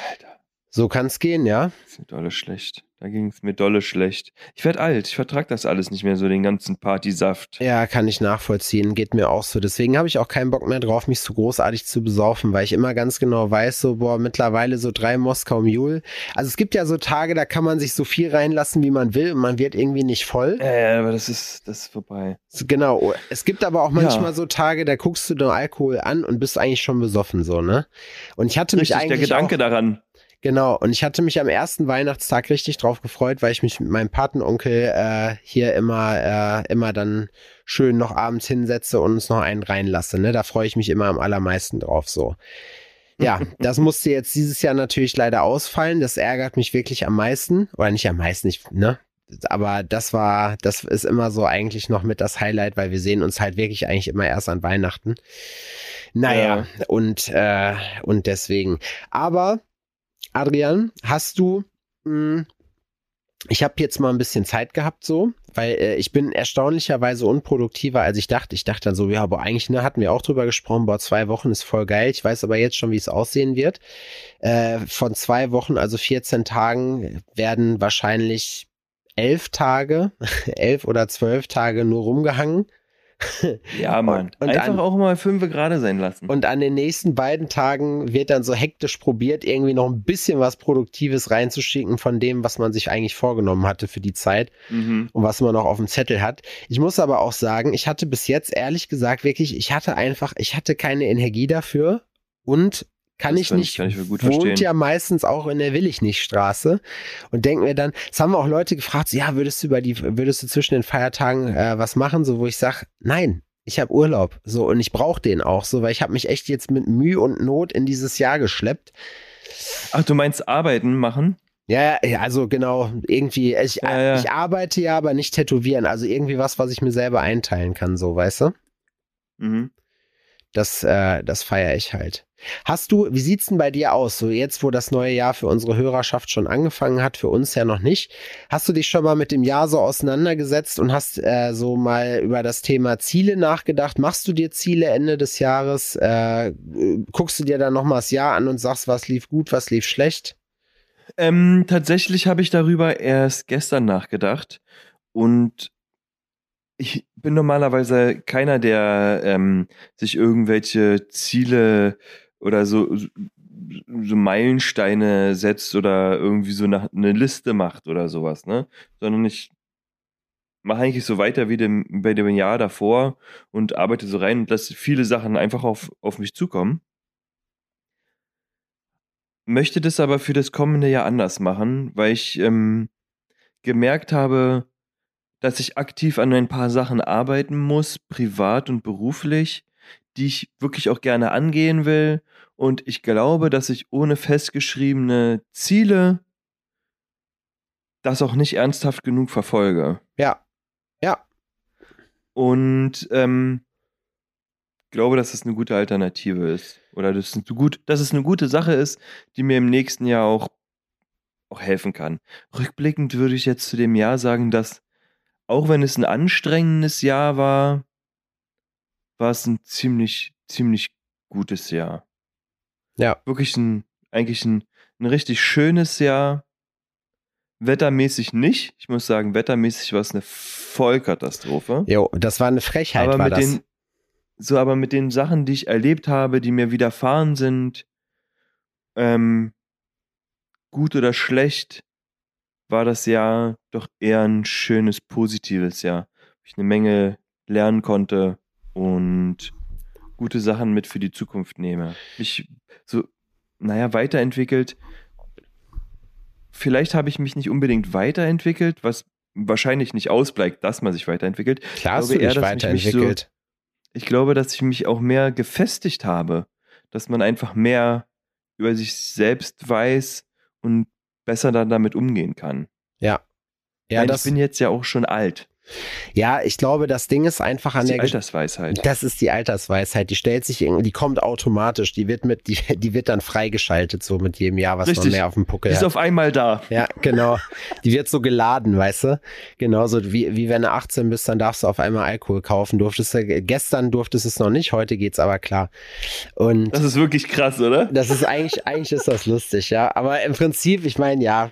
Alter, So kann's gehen, ja? ist mir dolle schlecht. Da ging es mir dolle schlecht. Ich werd alt, ich vertrag das alles nicht mehr so, den ganzen Partysaft. Ja, kann ich nachvollziehen. Geht mir auch so. Deswegen habe ich auch keinen Bock mehr drauf, mich so großartig zu besaufen, weil ich immer ganz genau weiß, so, boah, mittlerweile so drei Moskau Mule. Also es gibt ja so Tage, da kann man sich so viel reinlassen, wie man will und man wird irgendwie nicht voll. Ja, ja, aber das ist, das ist vorbei. Genau. Es gibt aber auch manchmal Ja. so Tage, da guckst du den Alkohol an und bist eigentlich schon besoffen, so, ne? Und ich hatte mich Richtig, der eigentlich Gedanke auch, daran. Genau, und ich hatte mich am ersten Weihnachtstag richtig drauf gefreut, weil ich mich mit meinem Patenonkel äh, hier immer, äh, immer dann schön noch abends hinsetze und uns noch einen reinlasse. Ne? Da freue ich mich immer am allermeisten drauf so. Ja, (laughs) das musste jetzt dieses Jahr natürlich leider ausfallen. Das ärgert mich wirklich am meisten. Oder nicht am meisten, ich, ne? Aber das war, das ist immer so eigentlich noch mit das Highlight, weil wir sehen uns halt wirklich eigentlich immer erst an Weihnachten. Naja, und, äh, und deswegen. Aber Adrian, hast du, mh, ich habe jetzt mal ein bisschen Zeit gehabt so, weil äh, ich bin erstaunlicherweise unproduktiver, als ich dachte. Ich dachte dann so, ja, aber eigentlich ne, hatten wir auch drüber gesprochen, boah, zwei Wochen ist voll geil. Ich weiß aber jetzt schon, wie es aussehen wird. Äh, von zwei Wochen, also 14 Tagen, werden wahrscheinlich elf Tage, (laughs) elf oder zwölf Tage nur rumgehangen. (laughs) Ja, Mann. Und- und Einfach an- auch mal fünf gerade sein lassen. Und an den nächsten beiden Tagen wird dann so hektisch probiert, irgendwie noch ein bisschen was Produktives reinzuschicken von dem, was man sich eigentlich vorgenommen hatte für die Zeit mhm. und was man noch auf dem Zettel hat. Ich muss aber auch sagen, ich hatte bis jetzt ehrlich gesagt wirklich, ich hatte einfach, ich hatte keine Energie dafür und kann Das ich nicht, kann ich wohnt verstehen. ja meistens auch in der Willig-nicht-Straße und denken mir dann, es haben auch Leute gefragt, so, ja, würdest du über die, würdest du zwischen den Feiertagen äh, was machen, so wo ich sage, nein, ich habe Urlaub, so und ich brauche den auch, so, weil ich habe mich echt jetzt mit Mühe und Not in dieses Jahr geschleppt. Ach, du meinst arbeiten machen? Ja, ja, also genau, irgendwie, ich, Ja, ja. ich arbeite ja, aber nicht tätowieren, also irgendwie was, was ich mir selber einteilen kann, so, weißt du? Mhm. Das, äh, das feiere ich halt. Hast du, wie sieht's denn bei dir aus? So jetzt, wo das neue Jahr für unsere Hörerschaft schon angefangen hat, für uns ja noch nicht. Hast du dich schon mal mit dem Jahr so auseinandergesetzt und hast äh, so mal über das Thema Ziele nachgedacht? Machst du dir Ziele Ende des Jahres? Äh, guckst du dir dann nochmal das Jahr an und sagst, was lief gut, was lief schlecht? Ähm, tatsächlich habe ich darüber erst gestern nachgedacht und ich bin normalerweise keiner, der ähm, sich irgendwelche Ziele oder so, so Meilensteine setzt oder irgendwie so eine, eine Liste macht oder sowas, ne? Sondern ich mache eigentlich so weiter wie dem, bei dem Jahr davor und arbeite so rein und lasse viele Sachen einfach auf, auf mich zukommen. Möchte das aber für das kommende Jahr anders machen, weil ich ähm, gemerkt habe, dass ich aktiv an ein paar Sachen arbeiten muss, privat und beruflich, die ich wirklich auch gerne angehen will. Und ich glaube, dass ich ohne festgeschriebene Ziele das auch nicht ernsthaft genug verfolge. Ja. Ja. Und ähm, glaube, dass es eine gute Alternative ist. Oder dass es, eine gut, dass es eine gute Sache ist, die mir im nächsten Jahr auch, auch helfen kann. Rückblickend würde ich jetzt zu dem Jahr sagen, dass auch wenn es ein anstrengendes Jahr war, war es ein ziemlich, ziemlich gutes Jahr. Ja. Wirklich ein, eigentlich ein, ein richtig schönes Jahr. Wettermäßig nicht. Ich muss sagen, wettermäßig war es eine Vollkatastrophe. Jo, das war eine Frechheit, aber war mit das. den, so, aber mit den Sachen, die ich erlebt habe, die mir widerfahren sind, ähm, gut oder schlecht, war das Jahr doch eher ein schönes, positives Jahr. Ich eine Menge lernen konnte und gute Sachen mit für die Zukunft nehme. Mich so, naja, weiterentwickelt. Vielleicht habe ich mich nicht unbedingt weiterentwickelt, was wahrscheinlich nicht ausbleibt, dass man sich weiterentwickelt. Klar hast glaube du eher, dass ich mich so- weiterentwickelt. Ich glaube, dass ich mich auch mehr gefestigt habe, dass man einfach mehr über sich selbst weiß und besser dann damit umgehen kann. Ja. Ja, das, ich bin jetzt ja auch schon alt. Ja, ich glaube, das Ding ist einfach an Das ist der Altersweisheit. Das ist die Altersweisheit. Die stellt sich irgendwie, die kommt automatisch. Die wird mit, die, die wird dann freigeschaltet, so mit jedem Jahr, was man Richtig. mehr auf dem Puckel Die ist hat. auf einmal da. Ja, genau. Die wird so geladen, weißt du? Genauso wie, wie wenn du 18 bist, dann darfst du auf einmal Alkohol kaufen. Durftest du, gestern durftest du es noch nicht, heute geht's aber klar. Und Das ist wirklich krass, oder? das ist eigentlich, eigentlich ist das lustig, ja. Aber im Prinzip, ich meine, ja,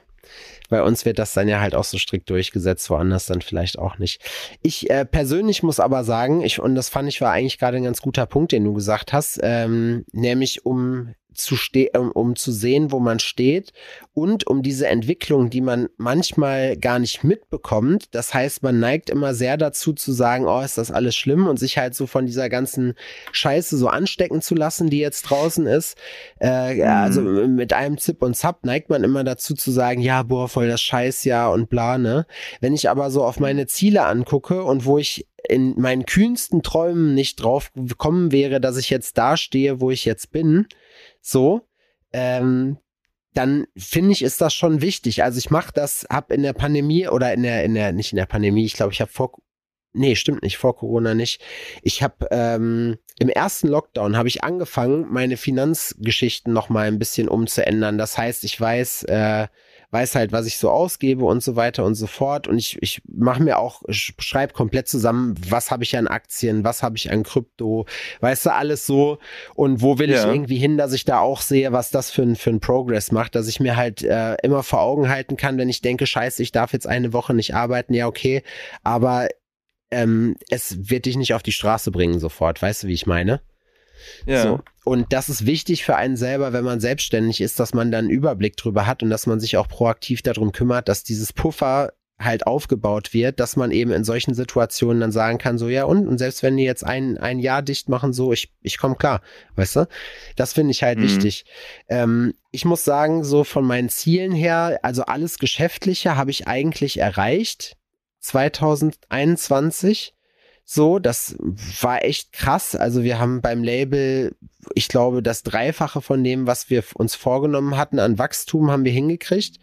bei uns wird das dann ja halt auch so strikt durchgesetzt, woanders dann vielleicht auch nicht. Ich äh, persönlich muss aber sagen, ich, und das fand ich war eigentlich gerade ein ganz guter Punkt, den du gesagt hast, ähm, nämlich um zu ste um, um zu sehen, wo man steht und um diese Entwicklung, die man manchmal gar nicht mitbekommt. Das heißt, man neigt immer sehr dazu zu sagen, oh, ist das alles schlimm und sich halt so von dieser ganzen Scheiße so anstecken zu lassen, die jetzt draußen ist. Äh, Mhm. Also mit einem Zip und Zap neigt man immer dazu zu sagen, ja, boah, voll das Scheißjahr und bla, ne? Wenn ich aber so auf meine Ziele angucke und wo ich in meinen kühnsten Träumen nicht drauf gekommen wäre, dass ich jetzt da stehe, wo ich jetzt bin, so, ähm, dann finde ich, ist das schon wichtig. Also ich mache das, hab in der Pandemie oder in der, in der, nicht in der Pandemie, ich glaube, ich habe vor, nee, stimmt nicht, vor Corona nicht. Ich habe ähm, im ersten Lockdown habe ich angefangen, meine Finanzgeschichten noch mal ein bisschen umzuändern. Das heißt, ich weiß, äh, weiß halt, was ich so ausgebe und so weiter und so fort. Und ich, ich mache mir auch, ich schreibe komplett zusammen, was habe ich an Aktien, was habe ich an Krypto, weißt du, alles so. Und wo will ich Ja. irgendwie hin, dass ich da auch sehe, was das für ein, für ein Progress macht, dass ich mir halt äh, immer vor Augen halten kann, wenn ich denke, scheiße, ich darf jetzt eine Woche nicht arbeiten, ja, okay, aber ähm, es wird dich nicht auf die Straße bringen sofort, weißt du, wie ich meine? Ja. So. Und das ist wichtig für einen selber, wenn man selbstständig ist, dass man dann einen Überblick drüber hat und dass man sich auch proaktiv darum kümmert, dass dieses Puffer halt aufgebaut wird, dass man eben in solchen Situationen dann sagen kann, so ja und, und selbst wenn die jetzt ein, ein Jahr dicht machen, so ich, ich komme klar, weißt du? Das finde ich halt Mhm. wichtig. Ähm, ich muss sagen, so von meinen Zielen her, also alles Geschäftliche habe ich eigentlich erreicht. 2021. So, das war echt krass. Also wir haben beim Label, ich glaube, das Dreifache von dem, was wir uns vorgenommen hatten an Wachstum, haben wir hingekriegt.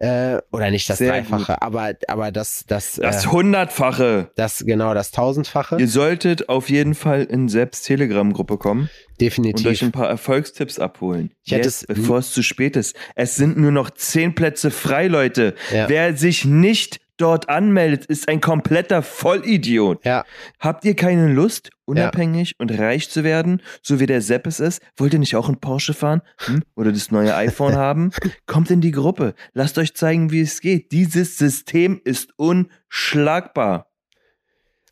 Äh, oder nicht das Sehr Dreifache, aber, aber das, das, Das äh, Hundertfache. das, genau, das Tausendfache. Ihr solltet auf jeden Fall in Seps Telegram-Gruppe kommen und euch Definitiv. ein paar Erfolgstipps abholen. Ich hätte Jetzt, es- bevor es zu spät ist. Es sind nur noch zehn Plätze frei, Leute. Ja. Wer sich nicht dort anmeldet, ist ein kompletter Vollidiot. Ja, Habt ihr keine Lust, unabhängig und reich zu werden, so wie der Sepp es ist? Wollt ihr nicht auch einen Porsche fahren hm? oder das neue (laughs) iPhone haben? Kommt in die Gruppe. Lasst euch zeigen, wie es geht. Dieses System ist unschlagbar.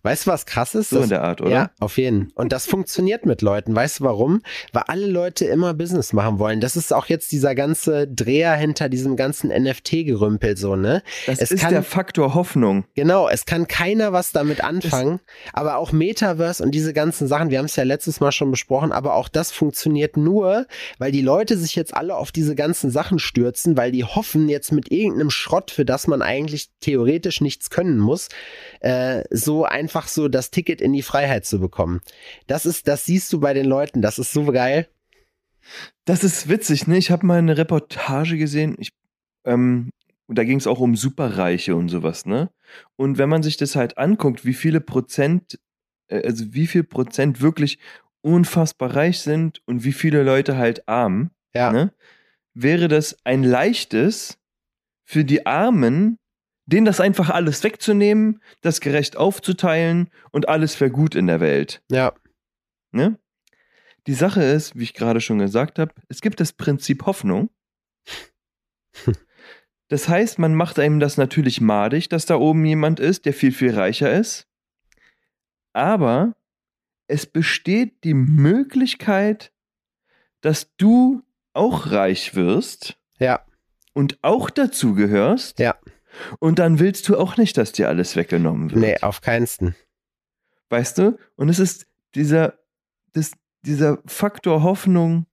Weißt du, was krass ist? So Das- in der Art, oder? Ja, auf jeden. Und das funktioniert mit Leuten. Weißt du warum? Weil alle Leute immer Business machen wollen. Das ist auch jetzt dieser ganze Dreher hinter diesem ganzen NFT-Gerümpel so, ne? Das Es ist kann- der Faktor Hoffnung. Genau, es kann keiner was damit anfangen, aber auch Metaverse und diese ganzen Sachen, wir haben es ja letztes Mal schon besprochen, aber auch das funktioniert nur, weil die Leute sich jetzt alle auf diese ganzen Sachen stürzen, weil die hoffen jetzt mit irgendeinem Schrott, für das man eigentlich theoretisch nichts können muss, äh, so einfach so das Ticket in die Freiheit zu bekommen. Das ist, das siehst du bei den Leuten, das ist so geil. Das ist witzig, ne? Ich habe mal eine Reportage gesehen. Ich, ähm, da ging es auch um Superreiche und sowas, ne? Und wenn man sich das halt anguckt, wie viele Prozent, äh, also wie viel Prozent wirklich unfassbar reich sind und wie viele Leute halt arm, Ja, ne? Wäre das ein leichtes für die Armen, denen das einfach alles wegzunehmen, das gerecht aufzuteilen und alles wäre gut in der Welt. ja, Ne? Die Sache ist, wie ich gerade schon gesagt habe, es gibt das Prinzip Hoffnung. (laughs) Das heißt, man macht einem das natürlich madig, dass da oben jemand ist, der viel, viel reicher ist. Aber es besteht die Möglichkeit, dass du auch reich wirst ja, und auch dazu gehörst. Ja. Und dann willst du auch nicht, dass dir alles weggenommen wird. nee, auf keinsten. Weißt du? Und es ist dieser, das, dieser Faktor Hoffnung,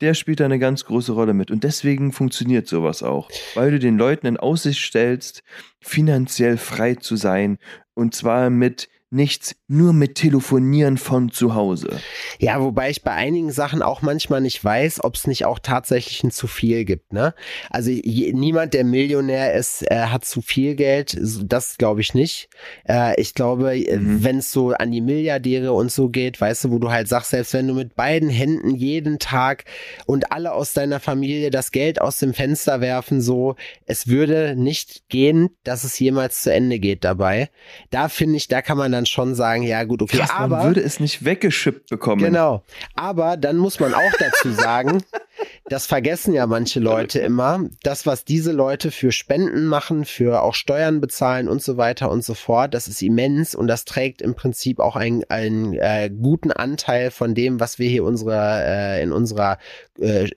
der spielt da eine ganz große Rolle mit. Und deswegen funktioniert sowas auch. Weil du den Leuten in Aussicht stellst, finanziell frei zu sein. Und zwar mit nichts, nur mit Telefonieren von zu Hause. Ja, wobei ich bei einigen Sachen auch manchmal nicht weiß, ob es nicht auch tatsächlich ein zu viel gibt. Ne? Also je, niemand, der Millionär ist, äh, hat zu viel Geld. Das glaube ich nicht. Äh, ich glaube, äh, mhm. wenn es so an die Milliardäre und so geht, weißt du, wo du halt sagst, selbst wenn du mit beiden Händen jeden Tag und alle aus deiner Familie das Geld aus dem Fenster werfen, so, es würde nicht gehen, dass es jemals zu Ende geht dabei. Da finde ich, da kann man dann schon sagen, ja gut, okay, Krass, aber man würde es nicht weggeschippt bekommen. Genau. Aber dann muss man auch dazu sagen, (laughs) das vergessen ja manche Leute immer, das, was diese Leute für Spenden machen, für auch Steuern bezahlen und so weiter und so fort, das ist immens und das trägt im Prinzip auch einen, einen äh, guten Anteil von dem, was wir hier unsere, äh, in unserer äh,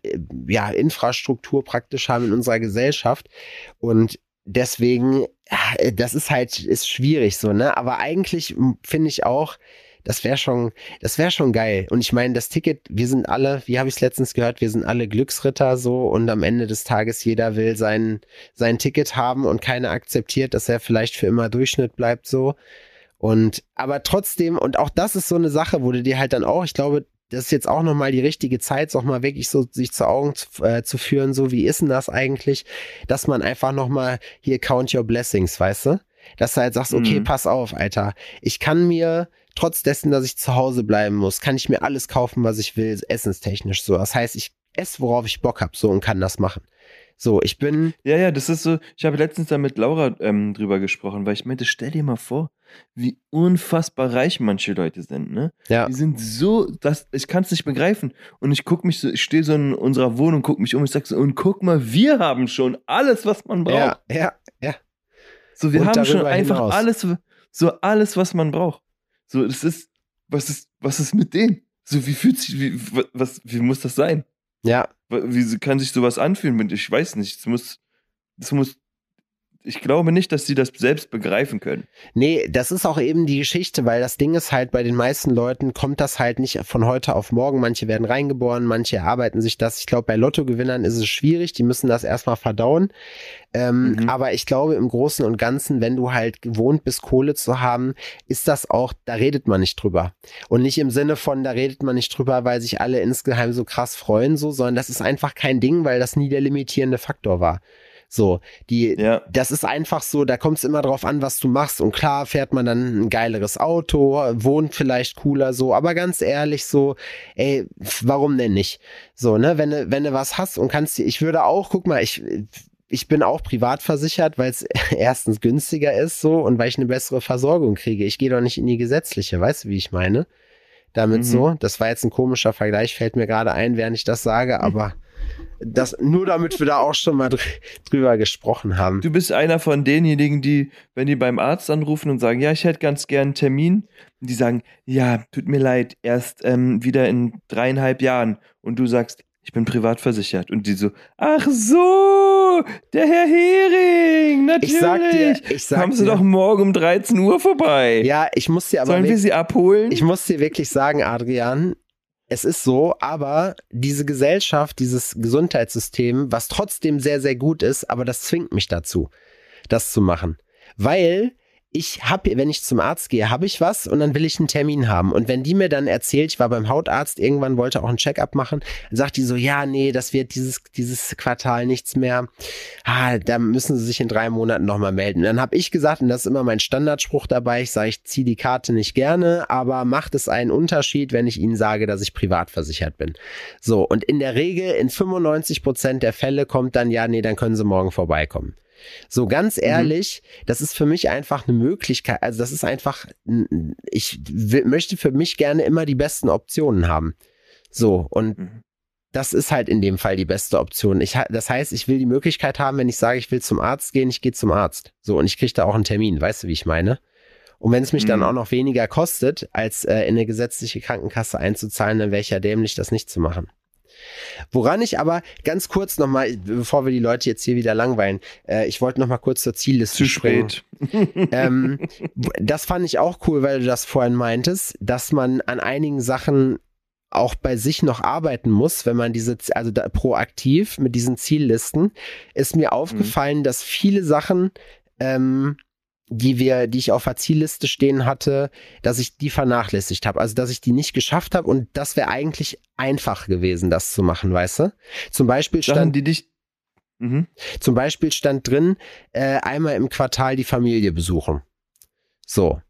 ja, Infrastruktur praktisch haben, in unserer Gesellschaft. Und deswegen, das ist halt, ist schwierig so, ne? Aber eigentlich finde ich auch, das wäre schon, das wäre schon geil. Und ich meine, das Ticket, wir sind alle, wie habe ich es letztens gehört, wir sind alle Glücksritter so und am Ende des Tages jeder will sein, sein Ticket haben und keiner akzeptiert, dass er vielleicht für immer Durchschnitt bleibt so. Und aber trotzdem, und auch das ist so eine Sache, wo du dir halt dann auch, ich glaube, das ist jetzt auch nochmal die richtige Zeit, auch mal wirklich so sich zu Augen zu, äh, zu führen, so wie ist denn das eigentlich, dass man einfach nochmal hier count your blessings, weißt du? Dass du halt sagst, okay, mhm. pass auf, Alter, ich kann mir trotz dessen, dass ich zu Hause bleiben muss, kann ich mir alles kaufen, was ich will, essenstechnisch so. Das heißt, ich esse, worauf ich Bock habe, so und kann das machen. So, ich bin. Ja, ja, das ist so. Ich habe letztens da mit Laura ähm, drüber gesprochen, weil ich meinte, stell dir mal vor, wie unfassbar reich manche Leute sind, ne? Ja. Die sind so, das, ich kann es nicht begreifen. Und ich gucke mich so, ich stehe so in unserer Wohnung, gucke mich um, ich sag so, und guck mal, wir haben schon alles, was man braucht. Ja, ja, ja. So, wir und haben schon einfach hinaus. alles, so alles, was man braucht. So, das ist, was ist, was ist mit denen? So, wie fühlt sich, wie, was, wie muss das sein? Ja. Wie kann sich sowas anfühlen? Ich weiß nicht. Es muss, es muss ich glaube nicht, dass sie das selbst begreifen können. Nee, das ist auch eben die Geschichte, weil das Ding ist halt, bei den meisten Leuten kommt das halt nicht von heute auf morgen. Manche werden reingeboren, manche erarbeiten sich das. Ich glaube, bei Lottogewinnern ist es schwierig, die müssen das erstmal verdauen. Ähm, mhm. Aber ich glaube, im Großen und Ganzen, wenn du halt gewohnt bist, Kohle zu haben, ist das auch, da redet man nicht drüber. Und nicht im Sinne von, da redet man nicht drüber, weil sich alle insgeheim so krass freuen, so, sondern das ist einfach kein Ding, weil das nie der limitierende Faktor war. So, die, ja. das ist einfach so, da kommt es immer drauf an, was du machst. Und klar fährt man dann ein geileres Auto, wohnt vielleicht cooler so, aber ganz ehrlich so, ey, warum denn nicht? So, ne, wenn du, wenn du was hast und kannst, ich würde auch, guck mal, ich, ich bin auch privat versichert, weil es (laughs) erstens günstiger ist so und weil ich eine bessere Versorgung kriege. Ich gehe doch nicht in die gesetzliche, weißt du, wie ich meine? Damit mhm. so. Das war jetzt ein komischer Vergleich, fällt mir gerade ein, während ich das sage, aber (laughs) das, nur damit wir da auch schon mal drüber gesprochen haben. Du bist einer von denjenigen, die, wenn die beim Arzt anrufen und sagen, ja, ich hätte ganz gern einen Termin, die sagen, ja, tut mir leid, erst ähm, wieder in dreieinhalb Jahren. Und du sagst, ich bin privat versichert. Und die so, ach so, der Herr Hering, natürlich. Ich sag dir, ich sag Kommen Sie dir, doch morgen um 13 Uhr vorbei. Ja, ich muss dir aber. Sollen wir Sie abholen? Ich muss dir wirklich sagen, Adrian, es ist so, aber diese Gesellschaft, dieses Gesundheitssystem, was trotzdem sehr, sehr gut ist, aber das zwingt mich dazu, das zu machen. Weil ich habe, wenn ich zum Arzt gehe, habe ich was und dann will ich einen Termin haben. Und wenn die mir dann erzählt, ich war beim Hautarzt, irgendwann wollte auch einen Checkup machen, sagt die so, ja, nee, das wird dieses, dieses Quartal nichts mehr. Ah, da müssen sie sich in drei Monaten nochmal melden. Und dann habe ich gesagt, und das ist immer mein Standardspruch dabei, ich sage, ich ziehe die Karte nicht gerne, aber macht es einen Unterschied, wenn ich ihnen sage, dass ich privat versichert bin. So, und in der Regel, in 95 Prozent der Fälle kommt dann, ja, nee, dann können sie morgen vorbeikommen. So ganz mhm. ehrlich, mhm. das ist für mich einfach eine Möglichkeit. Also das ist einfach, ich möchte für mich gerne immer die besten Optionen haben. So und mhm. das ist halt in dem Fall die beste Option. Ich, das heißt, ich will die Möglichkeit haben, wenn ich sage, ich will zum Arzt gehen, ich gehe zum Arzt. So und ich kriege da auch einen Termin. Weißt du, wie ich meine? Und wenn es mich mhm. dann auch noch weniger kostet, als äh, in eine gesetzliche Krankenkasse einzuzahlen, dann wäre ich ja dämlich, das nicht zu machen. Woran ich aber ganz kurz nochmal, bevor wir die Leute jetzt hier wieder langweilen, äh, ich wollte nochmal kurz zur Zielliste Zu spät. (laughs) ähm, das fand ich auch cool, weil du das vorhin meintest, dass man an einigen Sachen auch bei sich noch arbeiten muss, wenn man diese, also da, proaktiv mit diesen Ziellisten, ist mir aufgefallen, mhm. dass viele Sachen ähm, die wir, die ich auf der Zielliste stehen hatte, dass ich die vernachlässigt habe. Also dass ich die nicht geschafft habe und das wäre eigentlich einfach gewesen, das zu machen, weißt du? Zum Beispiel Sachen, stand, die dich. Mhm. zum Beispiel stand drin, äh, einmal im Quartal die Familie besuchen. So.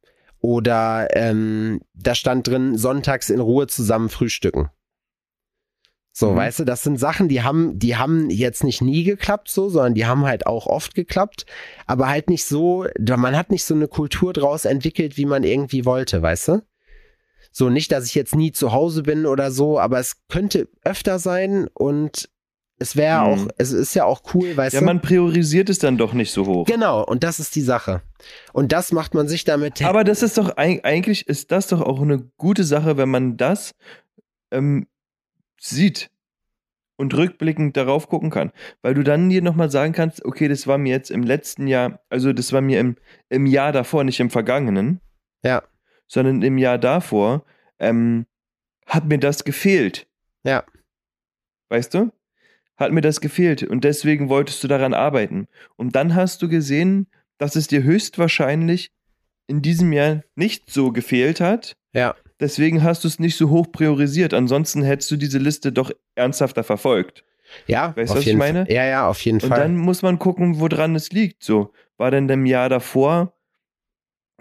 Oder ähm, da stand drin, sonntags in Ruhe zusammen frühstücken. So, Mhm. weißt du, das sind Sachen, die haben, die haben jetzt nicht nie geklappt so, sondern die haben halt auch oft geklappt, aber halt nicht so, da- man hat nicht so eine Kultur draus entwickelt, wie man irgendwie wollte, weißt du? So, nicht, dass ich jetzt nie zu Hause bin oder so, aber es könnte öfter sein und es wäre Mhm. auch, es ist ja auch cool, weißt Ja, du? man priorisiert es dann doch nicht so hoch. Genau, und das ist die Sache. Und das macht man sich damit. Aber das ist doch eig- eigentlich ist das doch auch eine gute Sache, wenn man das ähm, sieht und rückblickend darauf gucken kann, weil du dann dir nochmal sagen kannst, okay, das war mir jetzt im letzten Jahr, also das war mir im, im Jahr davor, nicht im vergangenen, Ja. sondern im Jahr davor, ähm, hat mir das gefehlt. Ja. Weißt du? Hat mir das gefehlt und deswegen wolltest du daran arbeiten. Und dann hast du gesehen, dass es dir höchstwahrscheinlich in diesem Jahr nicht so gefehlt hat. Ja. Deswegen hast du es nicht so hoch priorisiert. Ansonsten hättest du diese Liste doch ernsthafter verfolgt. Ja, Weißt du, was ich meine? Fall. Ja, ja, auf jeden Und Fall. dann muss man gucken, woran es liegt. So, war denn im Jahr davor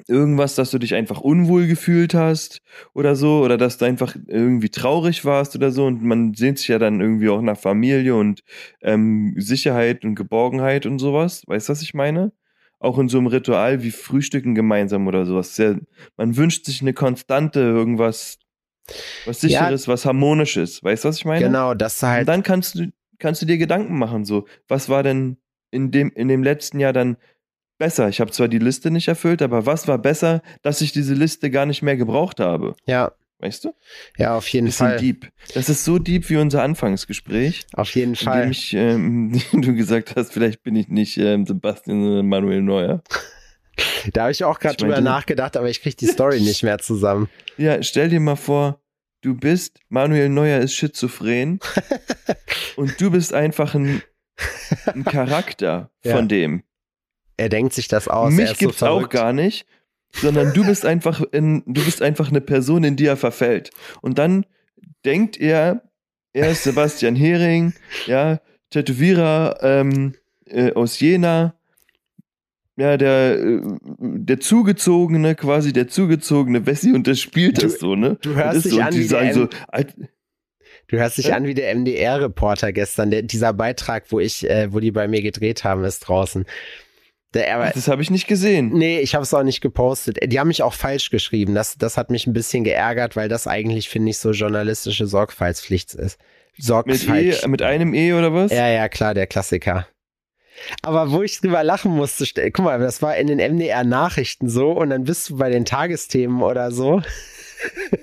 irgendwas, dass du dich einfach unwohl gefühlt hast oder so, oder dass du einfach irgendwie traurig warst oder so. Und man sehnt sich ja dann irgendwie auch nach Familie und ähm, Sicherheit und Geborgenheit und sowas. Weißt du, was ich meine? Auch in so einem Ritual wie Frühstücken gemeinsam oder sowas. Sehr, man wünscht sich eine Konstante, irgendwas, was Ja. sicheres, was harmonisches. Weißt du, was ich meine? genau, dass du Und halt. dann kannst du, kannst du dir Gedanken machen, so, was war denn in dem, in dem letzten Jahr dann besser? Ich habe zwar die Liste nicht erfüllt, aber was war besser, dass ich diese Liste gar nicht mehr gebraucht habe? ja, Weißt du? ja, auf jeden Bisschen Fall. deep. Das ist so deep wie unser Anfangsgespräch, Auf jeden in Fall. dem ich, ähm, (laughs) du gesagt hast, vielleicht bin ich nicht ähm, Sebastian, sondern Manuel Neuer. (laughs) Da habe ich auch gerade drüber nachgedacht, aber ich kriege die Story nicht mehr zusammen. (laughs) Ja, stell dir mal vor, du bist, Manuel Neuer ist schizophren und du bist einfach ein, ein Charakter Ja. von dem. Er denkt sich das aus. Mich ist so gibt's auch gar nicht, sondern du bist einfach in, du bist einfach eine Person, in die er verfällt. Und dann denkt er, er ist Sebastian Hering, ja, Tätowierer ähm, äh, aus Jena, ja, der, äh, der zugezogene, quasi der zugezogene Wessi und der spielt Du- das so, ne? du hörst das dich so, an die wie der so, Alt- Du hörst dich Äh? an wie der MDR-Reporter gestern. Der, dieser Beitrag, wo ich, äh, wo die bei mir gedreht haben, ist draußen. Aber, das habe ich nicht gesehen. Nee, ich habe es auch nicht gepostet. Die haben mich auch falsch geschrieben. Das, das hat mich ein bisschen geärgert, weil das eigentlich, finde ich, so journalistische Sorgfaltspflicht ist. Mit, Sorgfalt. e, mit einem E oder was? Ja, ja, klar, der Klassiker. Aber wo ich drüber lachen musste, st- guck mal, das war in den MDR-Nachrichten so und dann bist du bei den Tagesthemen oder so.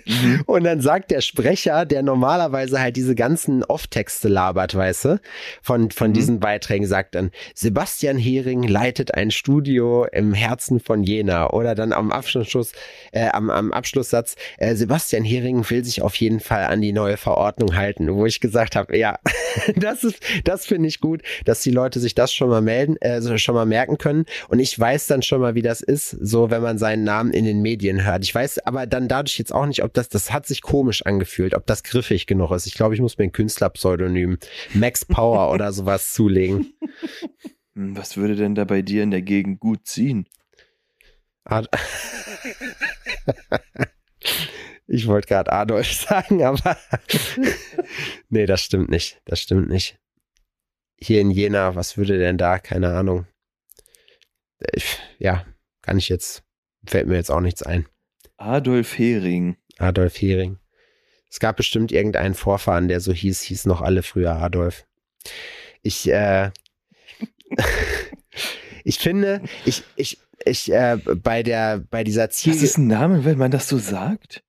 Mhm. Und dann sagt der Sprecher, der normalerweise halt diese ganzen Off-Texte labert, weißt du, von, von Mhm. diesen Beiträgen, sagt dann, Sebastian Hering leitet ein Studio im Herzen von Jena. Oder dann am Abschlussschuss, äh, am, am Abschlusssatz, äh, Sebastian Hering will sich auf jeden Fall an die neue Verordnung halten, wo ich gesagt habe, ja, (laughs) das ist, das finde ich gut, dass die Leute sich das schon mal melden, äh, schon mal merken können. Und ich weiß dann schon mal, wie das ist, so wenn man seinen Namen in den Medien hört. Ich weiß aber dann dadurch jetzt auch nicht, ob das, das hat sich komisch angefühlt, ob das griffig genug ist. Ich glaube, ich muss mir ein Künstlerpseudonym Max Power (laughs) oder sowas zulegen. Hm, Was würde denn da bei dir in der Gegend gut ziehen? (laughs) Ich wollte gerade Adolf (laughs) sagen, aber nee, das stimmt nicht. Das stimmt nicht. Hier in Jena, was würde denn da? Keine Ahnung. Ich, ja, kann ich jetzt, fällt mir jetzt auch nichts ein. Adolf Hering. Adolf Hering. Es gab bestimmt irgendeinen Vorfahren, der so hieß, hieß noch alle früher Adolf. Ich, äh, (laughs) ich finde, ich, ich, ich, äh, bei der, bei dieser Ziel, Das ist ein Name, wenn man das so sagt.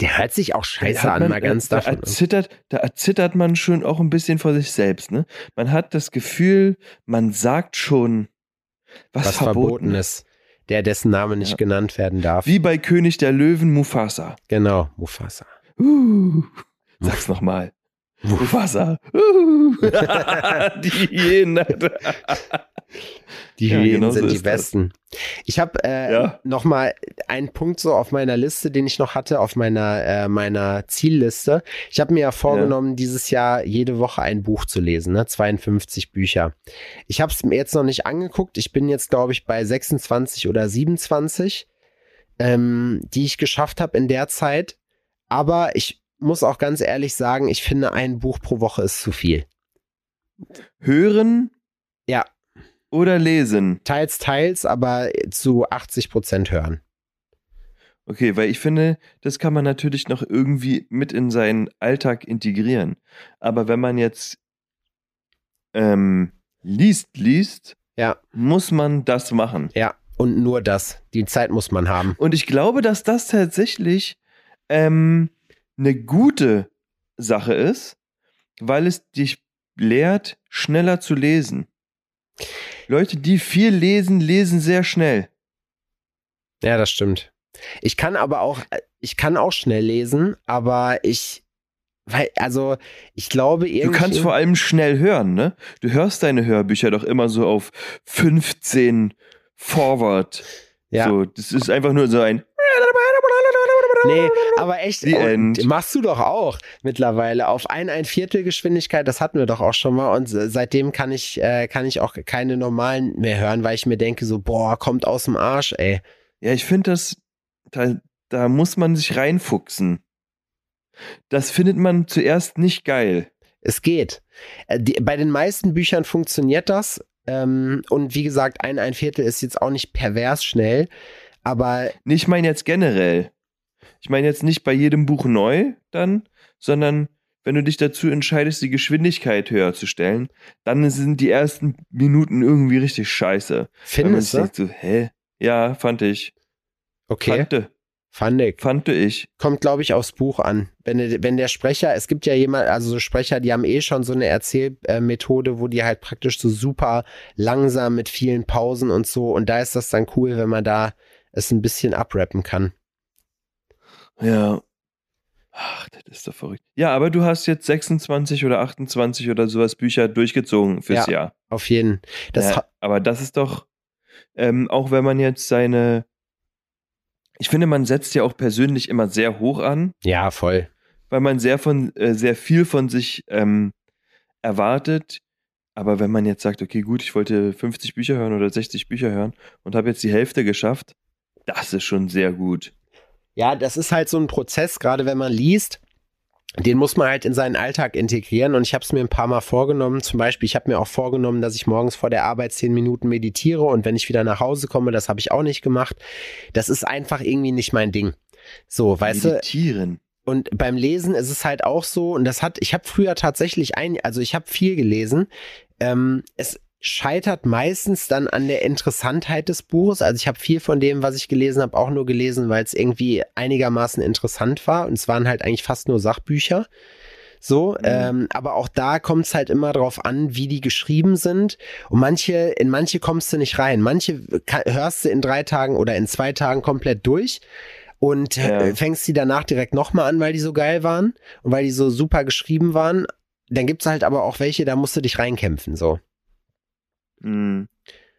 der hört sich auch scheiße hat an, man, mal ganz da, davon. da erzittert, da erzittert man schon auch ein bisschen vor sich selbst. Ne? Man hat das Gefühl, man sagt schon, was, was verboten, verboten ist. Der, dessen Name nicht Ja. genannt werden darf. Wie bei König der Löwen Mufasa. Genau, Mufasa. Uh, sag's nochmal. Mufasa. (laughs) Uh, die Hyäne. Die Ja, Hyänen genau so sind die ist das. besten. Ich habe äh, Ja. noch mal einen Punkt so auf meiner Liste, den ich noch hatte, auf meiner, äh, meiner Zielliste. Ich habe mir ja vorgenommen, dieses Jahr jede Woche ein Buch zu lesen, ne? 52 Bücher. Ich habe es mir jetzt noch nicht angeguckt. Ich bin jetzt, glaube ich, bei 26 oder 27, ähm, die ich geschafft habe in der Zeit. Aber ich muss auch ganz ehrlich sagen, ich finde, ein Buch pro Woche ist zu viel. Hören Ja. oder lesen? Teils, teils, aber zu 80 Prozent hören. Okay, weil ich finde, das kann man natürlich noch irgendwie mit in seinen Alltag integrieren. Aber wenn man jetzt ähm, liest, liest, Ja. muss man das machen. Ja, und nur das. Die Zeit muss man haben. Und ich glaube, dass das tatsächlich ähm, eine gute Sache ist, weil es dich lehrt, schneller zu lesen. Leute, die viel lesen, lesen sehr schnell. Ja, das stimmt. Ich kann aber auch, ich kann auch schnell lesen, aber ich, weil, also, ich glaube Du irgendwie. kannst vor allem schnell hören, ne? Du hörst deine Hörbücher doch immer so auf 15 Forward. ja. So, das ist einfach nur so ein. Nee, aber echt, machst du doch auch mittlerweile auf ein, ein Viertel Geschwindigkeit, das hatten wir doch auch schon mal und seitdem kann ich, äh, kann ich auch keine normalen mehr hören, weil ich mir denke so, boah, kommt aus dem Arsch, ey. Ja, ich finde das, da, da muss man sich reinfuchsen. Das findet man zuerst nicht geil. Es geht. Äh, die, bei den meisten Büchern funktioniert das. Ähm, und wie gesagt, ein, ein Viertel ist jetzt auch nicht pervers schnell. Aber Nee, Ich meine jetzt generell. Ich meine jetzt nicht bei jedem Buch neu dann, sondern wenn du dich dazu entscheidest, die Geschwindigkeit höher zu stellen, dann sind die ersten Minuten irgendwie richtig scheiße. Findest du? so, hä? Ja, fand ich. Okay, Fandte, fand ich. fandte ich. Kommt, glaube ich, aufs Buch an. Wenn, der- wenn der Sprecher, es gibt ja jemand, also so Sprecher, die haben eh schon so eine Erzählmethode, wo die halt praktisch so super langsam mit vielen Pausen und so. Und da ist das dann cool, wenn man da es ein bisschen abrappen kann. Ja. Ach, das ist doch verrückt. Ja, aber du hast jetzt 26 oder 28 oder sowas Bücher durchgezogen fürs Ja. Jahr. Auf jeden. Das ja, aber das ist doch, ähm, auch wenn man jetzt seine, ich finde, man setzt ja auch persönlich immer sehr hoch an, ja, voll. weil man sehr von, äh, sehr viel von sich ähm, erwartet. Aber wenn man jetzt sagt, okay, gut, ich wollte 50 Bücher hören oder 60 Bücher hören und habe jetzt die Hälfte geschafft, das ist schon sehr gut. Ja, das ist halt so ein Prozess, gerade wenn man liest. Den muss man halt in seinen Alltag integrieren und ich habe es mir ein paar Mal vorgenommen. Zum Beispiel, ich habe mir auch vorgenommen, dass ich morgens vor der Arbeit zehn Minuten meditiere und wenn ich wieder nach Hause komme, das habe ich auch nicht gemacht. Das ist einfach irgendwie nicht mein Ding. So, weißt du, Meditieren. und beim Lesen ist es halt auch so, und das hat, ich habe früher tatsächlich ein, also ich habe viel gelesen. Ähm, es scheitert meistens dann an der Interessantheit des Buches. Also ich habe viel von dem, was ich gelesen habe, auch nur gelesen, weil es irgendwie einigermaßen interessant war. Und es waren halt eigentlich fast nur Sachbücher. So, ähm, aber auch da kommt es halt immer drauf an, wie die geschrieben sind. Und manche, in manche kommst du nicht rein. Manche hörst du in drei Tagen oder in zwei Tagen komplett durch und Ja. äh, fängst die danach direkt nochmal an, weil die so geil waren und weil die so super geschrieben waren. Dann gibt's halt aber auch welche, da musst du dich reinkämpfen, so. Hm.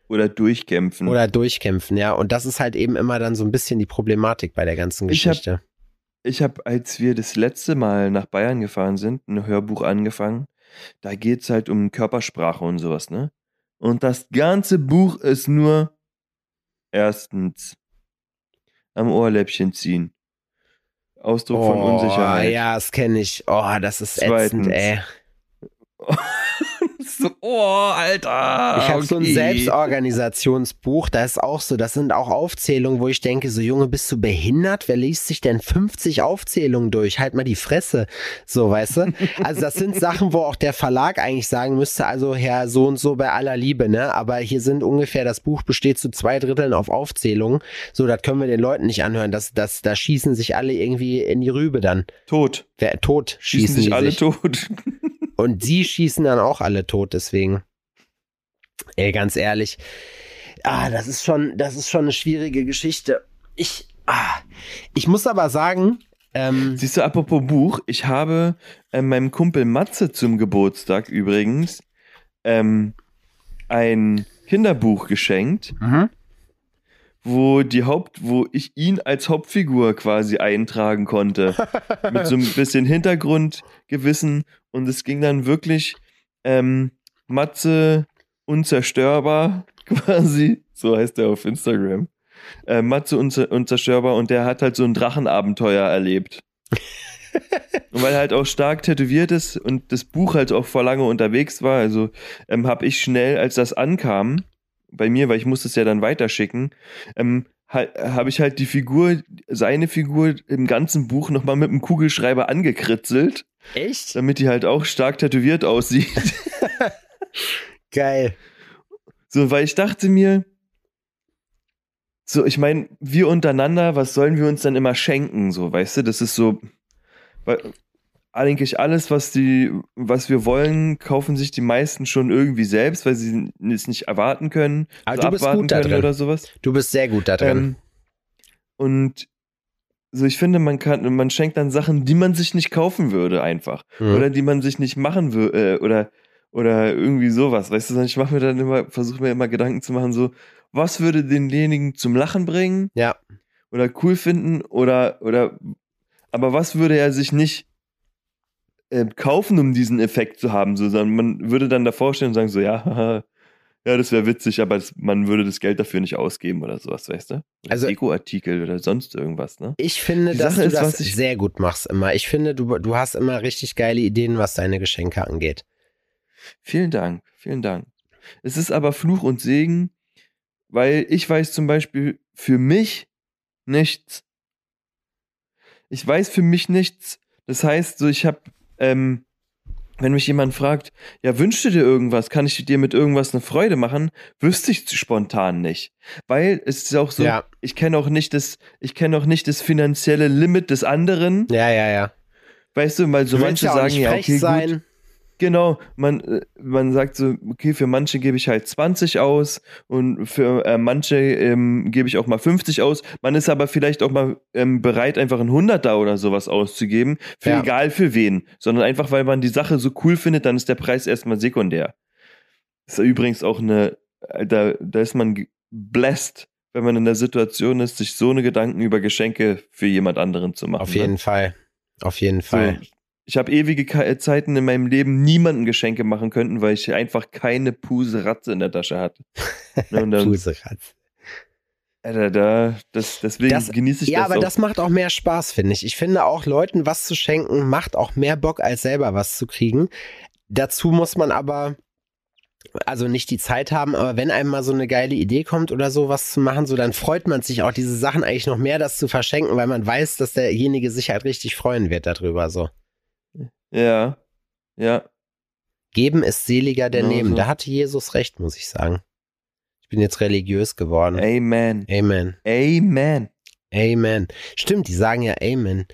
Oder durchkämpfen. Oder durchkämpfen, ja. Und das ist halt eben immer dann so ein bisschen die Problematik bei der ganzen Ich hab- Geschichte. Ich habe, als wir das letzte Mal nach Bayern gefahren sind, ein Hörbuch angefangen. Da geht's halt um Körpersprache und sowas, ne? Und das ganze Buch ist nur erstens am Ohrläppchen ziehen. Ausdruck von Unsicherheit. Oh, ja, das kenne ich. Oh, das ist ätzend, Zweitens. ey. (laughs) so, oh, Alter. Ich habe so ein okay. Selbstorganisationsbuch, da ist auch so, das sind auch Aufzählungen, wo ich denke, so Junge, bist du behindert? Wer liest sich denn 50 Aufzählungen durch? Halt mal die Fresse. So, weißt du? Also das sind Sachen, wo auch der Verlag eigentlich sagen müsste, also Herr so und so bei aller Liebe, ne? Aber hier sind ungefähr, das Buch besteht zu zwei Dritteln auf Aufzählungen. So, das können wir den Leuten nicht anhören. Das, das, da schießen sich alle irgendwie in die Rübe dann. Tot. Wer, tot Schießen, schießen, sich alle sich. tot. (laughs) Und sie schießen dann auch alle tot, deswegen. Ey, ganz ehrlich. Ah, das ist schon, das ist schon eine schwierige Geschichte. Ich, ah, ich muss aber sagen, ähm, Siehst du, apropos Buch, ich habe äh, meinem Kumpel Matze zum Geburtstag übrigens ähm, ein Kinderbuch geschenkt, Mhm. wo die Haupt, wo ich ihn als Hauptfigur quasi eintragen konnte. (laughs) mit so ein bisschen Hintergrundgewissen. Und es ging dann wirklich ähm, Matze unzerstörbar (laughs) quasi. So heißt er auf Instagram. Äh, Matze unzer unzerstörbar und der hat halt so ein Drachenabenteuer erlebt. und weil er halt auch stark tätowiert ist und das Buch halt auch vor lange unterwegs war, also ähm, habe ich schnell, als das ankam, bei mir, weil ich musste es ja dann weiterschicken, ähm, ha habe ich halt die Figur, seine Figur im ganzen Buch nochmal mit einem Kugelschreiber angekritzelt, Echt? damit die halt auch stark tätowiert aussieht. (laughs) Geil. So, weil ich dachte mir, so, ich meine, wir untereinander, was sollen wir uns dann immer schenken, so, weißt du? Das ist so, weil eigentlich alles, was die, was wir wollen, kaufen sich die meisten schon irgendwie selbst, weil sie es nicht erwarten können, Aber so du bist abwarten gut da können drin. oder sowas. Du bist sehr gut da drin. Ähm, und so, ich finde, man kann, man schenkt dann Sachen, die man sich nicht kaufen würde, einfach. Mhm. Oder die man sich nicht machen würde, äh, oder, oder irgendwie sowas. Weißt du, ich mache mir dann immer, versuche mir immer Gedanken zu machen, so, was würde denjenigen zum Lachen bringen? Ja. Oder cool finden? Oder, oder, aber was würde er sich nicht äh, kaufen, um diesen Effekt zu haben? So, sondern man würde dann davor stehen und sagen, so, ja, haha, ja, das wäre witzig, aber das, man würde das Geld dafür nicht ausgeben oder sowas, weißt du? Also- Deko-Artikel oder sonst irgendwas, ne? Ich finde, Die dass Sache du ist, das was ich- sehr gut machst immer. Ich finde, du, du hast immer richtig geile Ideen, was deine Geschenke angeht. Vielen Dank, vielen Dank. Es ist aber Fluch und Segen, weil ich weiß zum Beispiel für mich nichts. Ich weiß für mich nichts. Das heißt, so ich habe, ähm, wenn mich jemand fragt, ja, wünschst du dir irgendwas? Kann ich dir mit irgendwas eine Freude machen? Wüsste ich spontan nicht, weil es ist auch so. Ja. Ich kenne auch nicht das, ich kenne auch nicht das finanzielle Limit des anderen. Ja, ja, ja. Weißt du, weil so manche ja sagen ja, okay, gut. sein. Genau, man, äh, man sagt so, okay, für manche gebe ich halt 20 aus und für äh, manche ähm, gebe ich auch mal 50 aus. Man ist aber vielleicht auch mal ähm, bereit, einfach ein Hunderter oder sowas auszugeben, für Ja. egal für wen, sondern einfach, weil man die Sache so cool findet, dann ist der Preis erstmal sekundär. Ist ja übrigens auch eine, da, da ist man blessed, wenn man in der Situation ist, sich so eine Gedanken über Geschenke für jemand anderen zu machen. Auf ne? jeden Fall. Auf jeden So, Fall. Ich habe ewige äh, Zeiten in meinem Leben niemanden Geschenke machen können, weil ich einfach keine Puse Ratze in der Tasche hatte. (laughs) Ne, und dann, Puseratz. Alter, da, das, deswegen Das- genieße ich Ja, das aber auch. das macht auch mehr Spaß, finde ich. Ich finde auch Leuten was zu schenken macht auch mehr Bock, als selber was zu kriegen. Dazu muss man aber also nicht die Zeit haben, aber wenn einem mal so eine geile Idee kommt oder so was zu machen, so dann freut man sich auch diese Sachen eigentlich noch mehr, das zu verschenken, weil man weiß, dass derjenige sich halt richtig freuen wird darüber. So ja, ja. geben ist seliger denn Genau nehmen. Da hatte Jesus recht, muss ich sagen. Ich bin jetzt religiös geworden. Amen. Amen. Amen. Amen. Stimmt, die sagen ja Amen.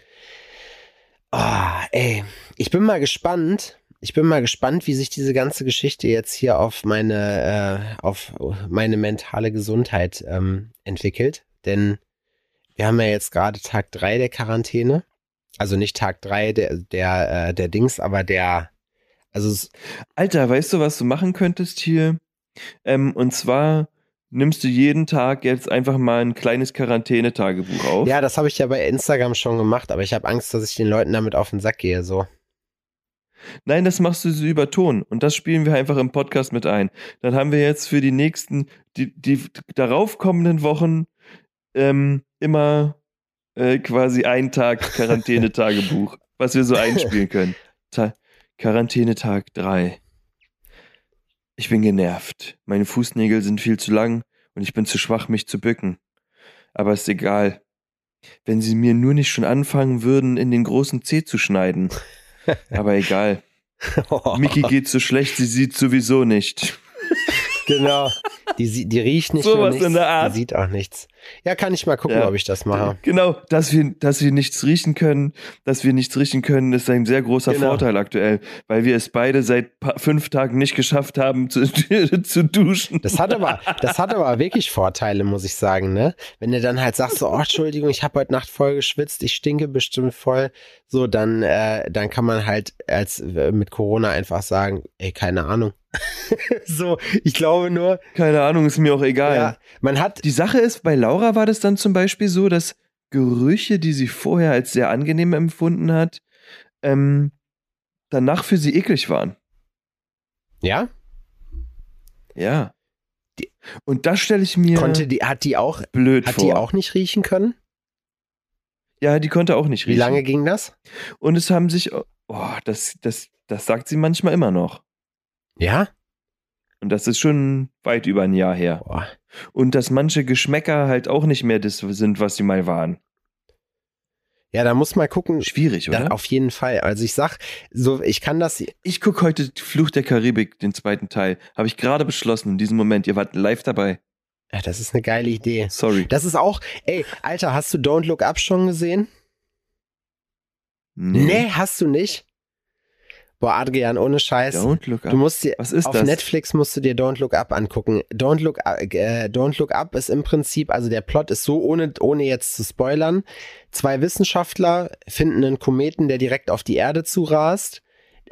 Ah, ey. Ich bin mal gespannt. Ich bin mal gespannt, wie sich diese ganze Geschichte jetzt hier auf meine, äh, auf meine mentale Gesundheit ähm, entwickelt. Denn wir haben ja jetzt gerade Tag drei der Quarantäne. Also nicht Tag drei der, der, äh, der Dings, aber der, also Alter, weißt du, was du machen könntest hier? Ähm, und zwar nimmst du jeden Tag jetzt einfach mal ein kleines Quarantänetagebuch auf. ja, das habe ich ja bei Instagram schon gemacht, aber ich habe Angst, dass ich den Leuten damit auf den Sack gehe, so. Nein, das machst du so über Ton und das spielen wir einfach im Podcast mit ein. Dann haben wir jetzt für die nächsten, die, die darauf kommenden Wochen ähm, immer äh, quasi einen Tag Quarantänetagebuch, (laughs) was wir so einspielen können. Ta Quarantänetag 3. Ich bin genervt. Meine Fußnägel sind viel zu lang und ich bin zu schwach, mich zu bücken. Aber ist egal. Wenn sie mir nur nicht schon anfangen würden, in den großen Zeh zu schneiden. (laughs) Aber egal. (laughs) Miki geht so schlecht, sie sieht sowieso nicht. Genau. Die, die riecht nicht So was nichts, in der Art. die sieht auch nichts. Ja, kann ich mal gucken, Ja. ob ich das mache. Genau, dass wir, dass wir nichts riechen können, dass wir nichts riechen können, ist ein sehr großer Genau. Vorteil aktuell, weil wir es beide seit fünf Tagen nicht geschafft haben zu, (laughs) zu duschen. Das hat aber, das hat aber wirklich Vorteile, muss ich sagen, ne? Wenn du dann halt sagst, so, oh, Entschuldigung, ich habe heute Nacht voll geschwitzt, ich stinke bestimmt voll, so, dann, äh, dann kann man halt als äh, mit Corona einfach sagen, ey, keine Ahnung, (laughs) so, ich glaube nur, Keine Ahnung, ist mir auch egal. ja, man hat, Die Sache ist, bei Laura war das dann zum Beispiel so, dass Gerüche, die sie vorher als sehr angenehm empfunden hat, ähm, danach für sie eklig waren. ja, Ja. Die- Und das stelle ich mir konnte die, hat die auch, blöd hat vor. die auch nicht riechen können? Ja, die konnte auch nicht Wie riechen. lange ging das? Und es haben sich, oh, das, das, das sagt sie manchmal immer noch. Ja? Und das ist schon weit über ein Jahr her. Boah. Und dass manche Geschmäcker halt auch nicht mehr das sind, was sie mal waren. Ja, da muss mal gucken. Schwierig, Da, oder? auf jeden Fall. Also ich sag, so, ich kann das, Ich gucke heute Fluch der Karibik, den zweiten Teil. Habe ich gerade beschlossen in diesem Moment. Ihr wart live dabei. ja, das ist eine geile Idee. Sorry. Das ist auch, ey, Alter, hast du Don't Look Up schon gesehen? Nee, hast du nicht? Boah, Adrian, ohne Scheiß. Don't look Du up. musst dir, Was ist auf das? Netflix musst du dir Don't Look Up angucken. Don't Look, äh, Don't Look Up ist im Prinzip, also der Plot ist so, ohne, ohne jetzt zu spoilern. Zwei Wissenschaftler finden einen Kometen, der direkt auf die Erde zurast.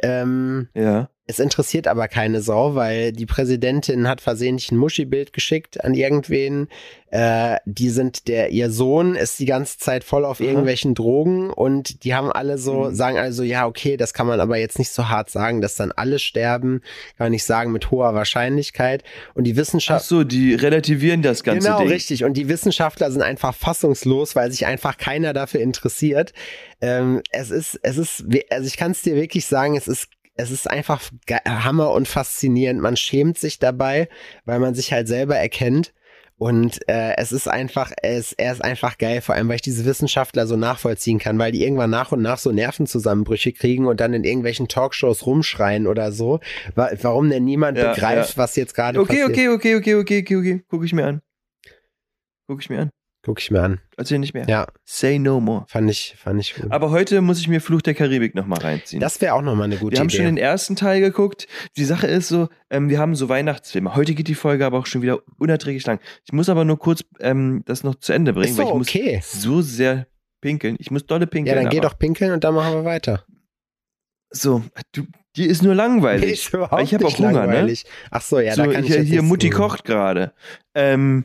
Ähm, Ja. Es interessiert aber keine Sau, weil die Präsidentin hat versehentlich ein Muschi-Bild geschickt an irgendwen. Äh, die sind der, ihr Sohn ist die ganze Zeit voll auf Aha. irgendwelchen Drogen und die haben alle so, Mhm. sagen also, ja, okay, das kann man aber jetzt nicht so hart sagen, dass dann alle sterben, kann man nicht sagen mit hoher Wahrscheinlichkeit. Und die Ach Wissenschaft, so, die relativieren das ganze Genau, Ding. richtig. Und die Wissenschaftler sind einfach fassungslos, weil sich einfach keiner dafür interessiert. Ähm, es ist, es ist, also ich kann es dir wirklich sagen, es ist es ist einfach Hammer und faszinierend. Man schämt sich dabei, weil man sich halt selber erkennt. Und äh, es ist einfach, es, er ist einfach geil, vor allem weil ich diese Wissenschaftler so nachvollziehen kann, weil die irgendwann nach und nach so Nervenzusammenbrüche kriegen und dann in irgendwelchen Talkshows rumschreien oder so. Wa- Warum denn niemand Ja, begreift, ja. was jetzt gerade Okay, passiert? okay, okay, okay, okay, okay, okay. Guck ich mir an. Guck ich mir an. Guck ich mir an. Erzähl nicht mehr. Ja, Say no more. fand ich, fand ich gut. Aber heute muss ich mir Fluch der Karibik nochmal reinziehen. Das wäre auch nochmal eine gute wir haben Idee. schon den ersten Teil geguckt. Die Sache ist so, ähm, wir haben so Weihnachtsfilme. Heute geht die Folge aber auch schon wieder unerträglich lang. Ich muss aber nur kurz ähm, das noch zu Ende bringen, ist weil ich okay. muss so sehr pinkeln. Ich muss dolle pinkeln. Ja, dann geh doch pinkeln und dann machen wir weiter. So, du, die ist nur langweilig. (laughs) Ist überhaupt ich hab nicht auch Hunger, ne? langweilig. Ach so, ja, so, da kann ich hier, jetzt hier Mutti kocht gerade. Ähm,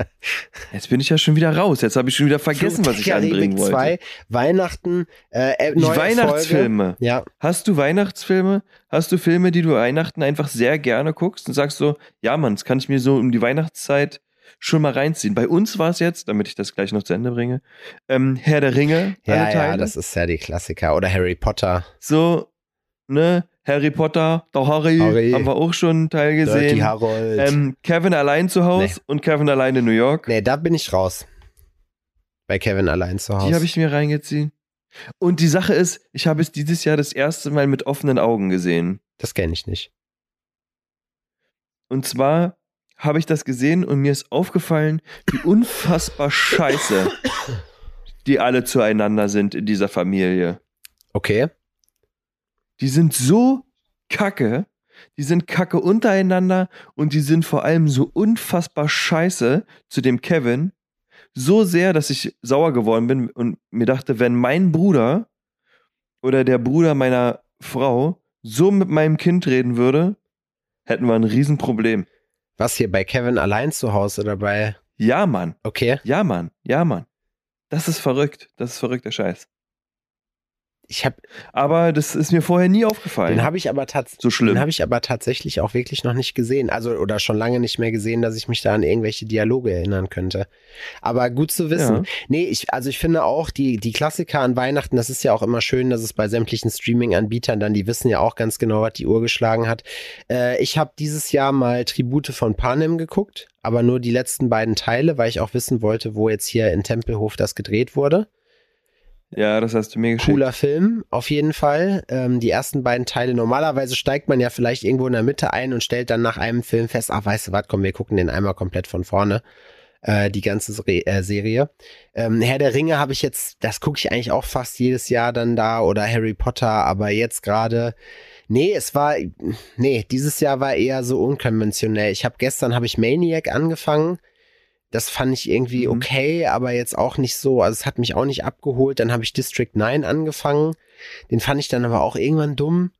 (laughs) jetzt bin ich ja schon wieder raus. Jetzt habe ich schon wieder vergessen, Fluch was ich anbringen wollte. 2, Weihnachten, äh, Die Weihnachtsfilme. Folge. Ja, Hast du Weihnachtsfilme? Hast du Filme, die du Weihnachten einfach sehr gerne guckst und sagst so, ja Mann, das kann ich mir so um die Weihnachtszeit schon mal reinziehen. Bei uns war es jetzt, damit ich das gleich noch zu Ende bringe, ähm, Herr der Ringe, ja, ja, das ist ja die Klassiker. Oder Harry Potter. so, ne, Harry Potter, der Harry, Harry. haben wir auch schon einen Teil gesehen. Dirty Harold. Ähm, Kevin allein zu Hause Nee. und Kevin allein in New York. nee, da bin ich raus. Bei Kevin allein zu Hause. Die habe ich mir reingeziehen. Und die Sache ist, ich habe es dieses Jahr das erste Mal mit offenen Augen gesehen. das kenne ich nicht. Und zwar habe ich das gesehen und mir ist aufgefallen, wie unfassbar scheiße (coughs) die alle zueinander sind in dieser Familie. Okay. Die sind so kacke, die sind kacke untereinander und die sind vor allem so unfassbar scheiße zu dem Kevin. So sehr, dass ich sauer geworden bin und mir dachte, wenn mein Bruder oder der Bruder meiner Frau so mit meinem Kind reden würde, hätten wir ein Riesenproblem. Was hier bei Kevin allein zu Hause oder bei. Ja, Mann. Okay. Ja, Mann. Ja, Mann. Das ist verrückt. Das ist verrückter Scheiß. Ich habe, Aber das ist mir vorher nie aufgefallen. den habe ich aber tatsächlich. so schlimm. Den habe ich aber tatsächlich auch wirklich noch nicht gesehen. Also, oder schon lange nicht mehr gesehen, dass ich mich da an irgendwelche Dialoge erinnern könnte. Aber gut zu wissen. Ja. Nee, ich, also ich finde auch, die, die Klassiker an Weihnachten, das ist ja auch immer schön, dass es bei sämtlichen Streaming-Anbietern dann, die wissen ja auch ganz genau, was die Uhr geschlagen hat. Äh, ich habe dieses Jahr mal Tribute von Panem geguckt, aber nur die letzten beiden Teile, weil ich auch wissen wollte, wo jetzt hier in Tempelhof das gedreht wurde. Ja, das hast du mir geschickt. Cooler Film, auf jeden Fall. Ähm, die ersten beiden Teile. Normalerweise steigt man ja vielleicht irgendwo in der Mitte ein und stellt dann nach einem Film fest, ach, weißt du was, komm, wir gucken den einmal komplett von vorne. Äh, die ganze Sere äh, Serie. Ähm, Herr der Ringe habe ich jetzt, das gucke ich eigentlich auch fast jedes Jahr dann da oder Harry Potter, aber jetzt gerade, nee, es war, nee, dieses Jahr war eher so unkonventionell. Ich habe gestern habe ich Maniac angefangen. Das fand ich irgendwie Mhm. okay, aber jetzt auch nicht so. Also es hat mich auch nicht abgeholt. Dann habe ich District 9 angefangen. Den fand ich dann aber auch irgendwann dumm.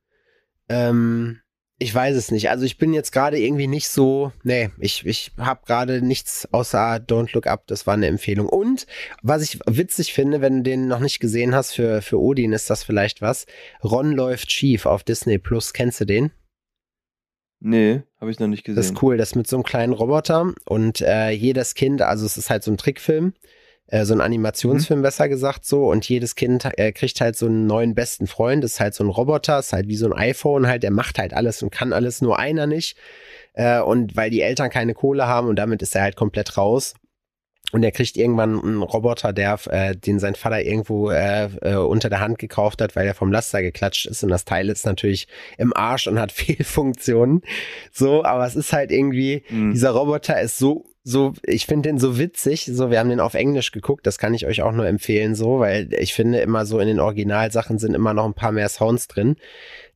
Ähm, Ich weiß es nicht. Also ich bin jetzt gerade irgendwie nicht so, nee, ich, ich habe gerade nichts außer Don't Look Up, das war eine Empfehlung. Und was ich witzig finde, wenn du den noch nicht gesehen hast, für, für Odin ist das vielleicht was. Ron läuft schief auf Disney Plus. Kennst du den? Nee, habe ich noch nicht gesehen. Das ist cool, das mit so einem kleinen Roboter und äh, jedes Kind, also es ist halt so ein Trickfilm, äh, so ein Animationsfilm mhm. besser gesagt so und jedes Kind äh, kriegt halt so einen neuen besten Freund, das ist halt so ein Roboter, ist halt wie so ein iPhone halt, der macht halt alles und kann alles, nur einer nicht äh, und weil die Eltern keine Kohle haben und damit ist er halt komplett raus und er kriegt irgendwann einen Roboter, der, äh, den sein Vater irgendwo äh, äh, unter der Hand gekauft hat, weil er vom Laster geklatscht ist. Und das Teil ist natürlich im Arsch und hat (laughs) Fehlfunktionen. So, aber es ist halt irgendwie, mhm. dieser Roboter ist so so, ich finde den so witzig. So, wir haben den auf Englisch geguckt, das kann ich euch auch nur empfehlen, so, weil ich finde immer so in den Originalsachen sind immer noch ein paar mehr Sounds drin.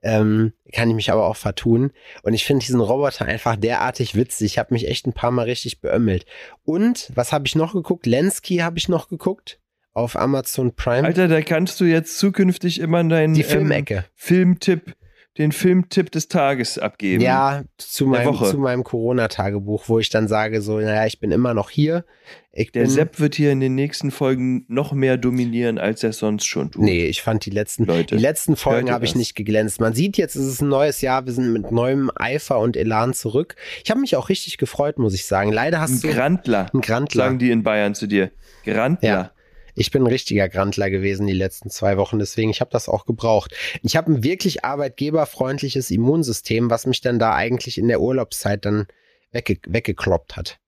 Ähm, kann ich mich aber auch vertun. Und ich finde diesen Roboter einfach derartig witzig. Ich habe mich echt ein paar Mal richtig beömmelt. Und was habe ich noch geguckt? Lensky habe ich noch geguckt auf Amazon Prime. Alter, da kannst du jetzt zukünftig immer deinen Die Filmecke. Ähm, Filmtipp den Filmtipp des Tages abgeben. Ja, zu meinem, zu meinem Corona-Tagebuch, wo ich dann sage, so, naja, ich bin immer noch hier. Ich der Sepp wird hier in den nächsten Folgen noch mehr dominieren, als er sonst schon tut. Nee, ich fand die letzten, Leute, die letzten Folgen habe ich nicht geglänzt. Man sieht jetzt, es ist ein neues Jahr, wir sind mit neuem Eifer und Elan zurück. Ich habe mich auch richtig gefreut, muss ich sagen. Leider hast ein du. Grantler, ein Grantler. Sagen die in Bayern zu dir. Grantler. Ja. Ich bin ein richtiger Grantler gewesen die letzten zwei Wochen, deswegen ich habe das auch gebraucht. Ich habe ein wirklich arbeitgeberfreundliches Immunsystem, was mich dann da eigentlich in der Urlaubszeit dann wegge weggekloppt hat.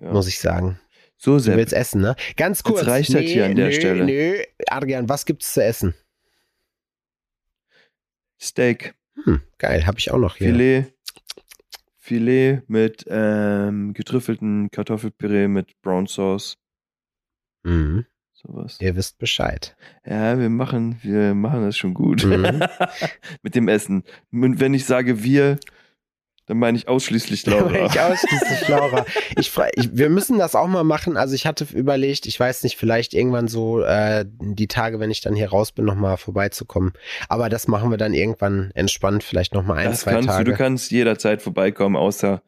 Ja. Muss ich sagen. So sehr. Du willst essen, ne? Ganz kurz. Jetzt reicht nee, das hier an der nö, Stelle. Nö, Adrian, was gibt's zu essen? Steak. Hm, geil, habe ich auch noch hier. Filet. Filet mit ähm, getrüffelten Kartoffelpüree mit Brown Sauce. Mhm. Sowas. Ihr wisst Bescheid. Ja, wir machen, wir machen das schon gut. Mhm. (laughs) Mit dem Essen. Und wenn ich sage wir, dann meine ich ausschließlich (laughs) Laura. meine ich ausschließlich Laura. Ich, ich, wir müssen das auch mal machen. Also ich hatte überlegt, ich weiß nicht, vielleicht irgendwann so äh, die Tage, wenn ich dann hier raus bin, nochmal vorbeizukommen. Aber das machen wir dann irgendwann entspannt, vielleicht nochmal ein, das zwei kannst Tage. Du, du kannst jederzeit vorbeikommen, außer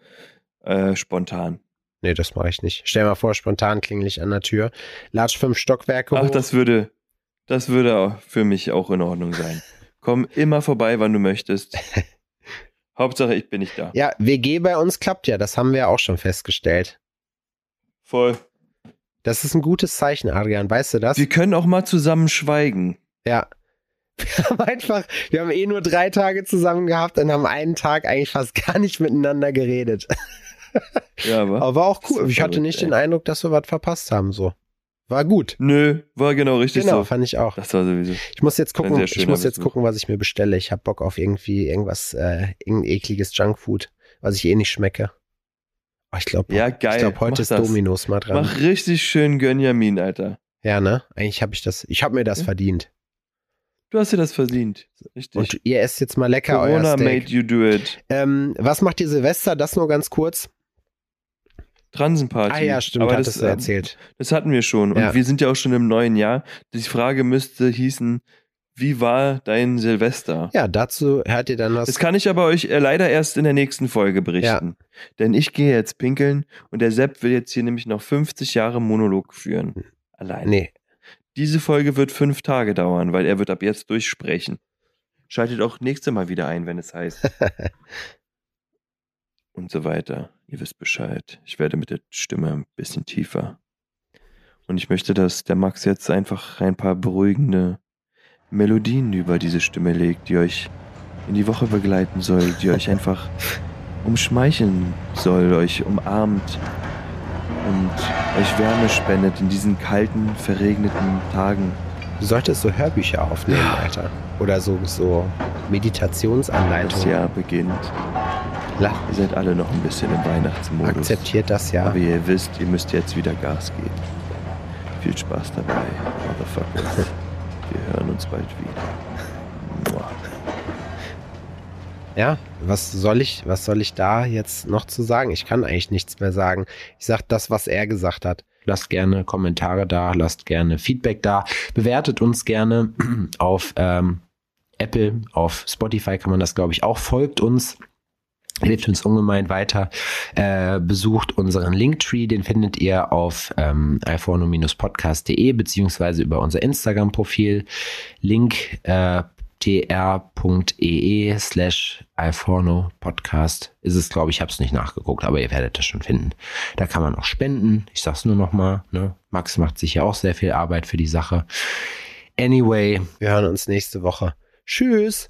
äh, spontan. Nee, das mache ich nicht. Stell mal vor, spontan klingel ich an der Tür. Latsch fünf Stockwerke Ach, hoch. das würde, das würde für mich auch in Ordnung sein. (laughs) Komm immer vorbei, wann du möchtest. (laughs) Hauptsache, ich bin nicht da. Ja, WG bei uns klappt ja. Das haben wir auch schon festgestellt. Voll. Das ist ein gutes Zeichen, Adrian. Weißt du das? Wir können auch mal zusammen schweigen. Ja. (laughs) Wir haben einfach, wir haben eh nur drei Tage zusammen gehabt und haben einen Tag eigentlich fast gar nicht miteinander geredet. Ja, aber. Aber war auch cool. Ich hatte nicht ey. den Eindruck, dass wir was verpasst haben, so. War gut. Nö, war genau richtig genau, so. fand ich auch. Das war sowieso. Ich muss jetzt gucken, ich muss jetzt gucken, was ich mir bestelle. Ich habe Bock auf irgendwie irgendwas, äh, irgendein ekliges Junkfood, was ich eh nicht schmecke. Oh, ich glaube, ja, geil. Ich glaube, heute Mach ist das. Dominos mal dran. Mach richtig schön Gönjamin, Alter. Ja, ne? Eigentlich habe ich das, ich habe mir das ja. verdient. Du hast dir das verdient. Richtig. Und ihr esst jetzt mal lecker Corona euer Steak. made you do it. Ähm, was macht ihr Silvester? Das nur ganz kurz. Transenparty. Ah ja, stimmt, Aber das, du erzählt. Das hatten wir schon. Und Ja. wir sind ja auch schon im neuen Jahr. Die Frage müsste hießen, wie war dein Silvester? Ja, dazu hört ihr dann was. Das kann ich aber euch äh, leider erst in der nächsten Folge berichten. Denn ich gehe jetzt pinkeln und der Sepp will jetzt hier nämlich noch 50 Jahre Monolog führen. Allein. nee, Diese Folge wird fünf Tage dauern, weil er wird ab jetzt durchsprechen. Schaltet auch nächste Mal wieder ein, wenn es heißt. (laughs) und so weiter. Ihr wisst Bescheid. Ich werde mit der Stimme ein bisschen tiefer. Und ich möchte, dass der Max jetzt einfach ein paar beruhigende Melodien über diese Stimme legt, die euch in die Woche begleiten soll, die euch (laughs) einfach umschmeicheln soll, euch umarmt und euch Wärme spendet in diesen kalten, verregneten Tagen. Du solltest so Hörbücher aufnehmen, Alter. Oder so, so Das Meditationsanleitungen. Jahr beginnt. La- Ihr seid alle noch ein bisschen im Weihnachtsmodus. Akzeptiert das ja. Aber ihr wisst, ihr müsst jetzt wieder Gas geben. Viel Spaß dabei, Motherfuckers. (laughs) Wir hören uns bald wieder. Mua. Ja, was soll ich, was soll ich da jetzt noch zu sagen? Ich kann eigentlich nichts mehr sagen. Ich sag das, was er gesagt hat. Lasst gerne Kommentare da, lasst gerne Feedback da, bewertet uns gerne (clears throat) auf ähm, Apple, auf Spotify kann man das, glaube ich, auch. Folgt uns. Hilft uns ungemein weiter. Äh, besucht unseren Linktree, den findet ihr auf ähm, iPhone-podcast.de beziehungsweise über unser Instagram-Profil. Link äh, tr.ee slash iPhorno Podcast ist es, glaube ich, habe es nicht nachgeguckt, aber ihr werdet das schon finden. Da kann man auch spenden. Ich sag's nur noch mal. Ne? Max macht sich ja auch sehr viel Arbeit für die Sache. Anyway, wir hören uns nächste Woche. Tschüss.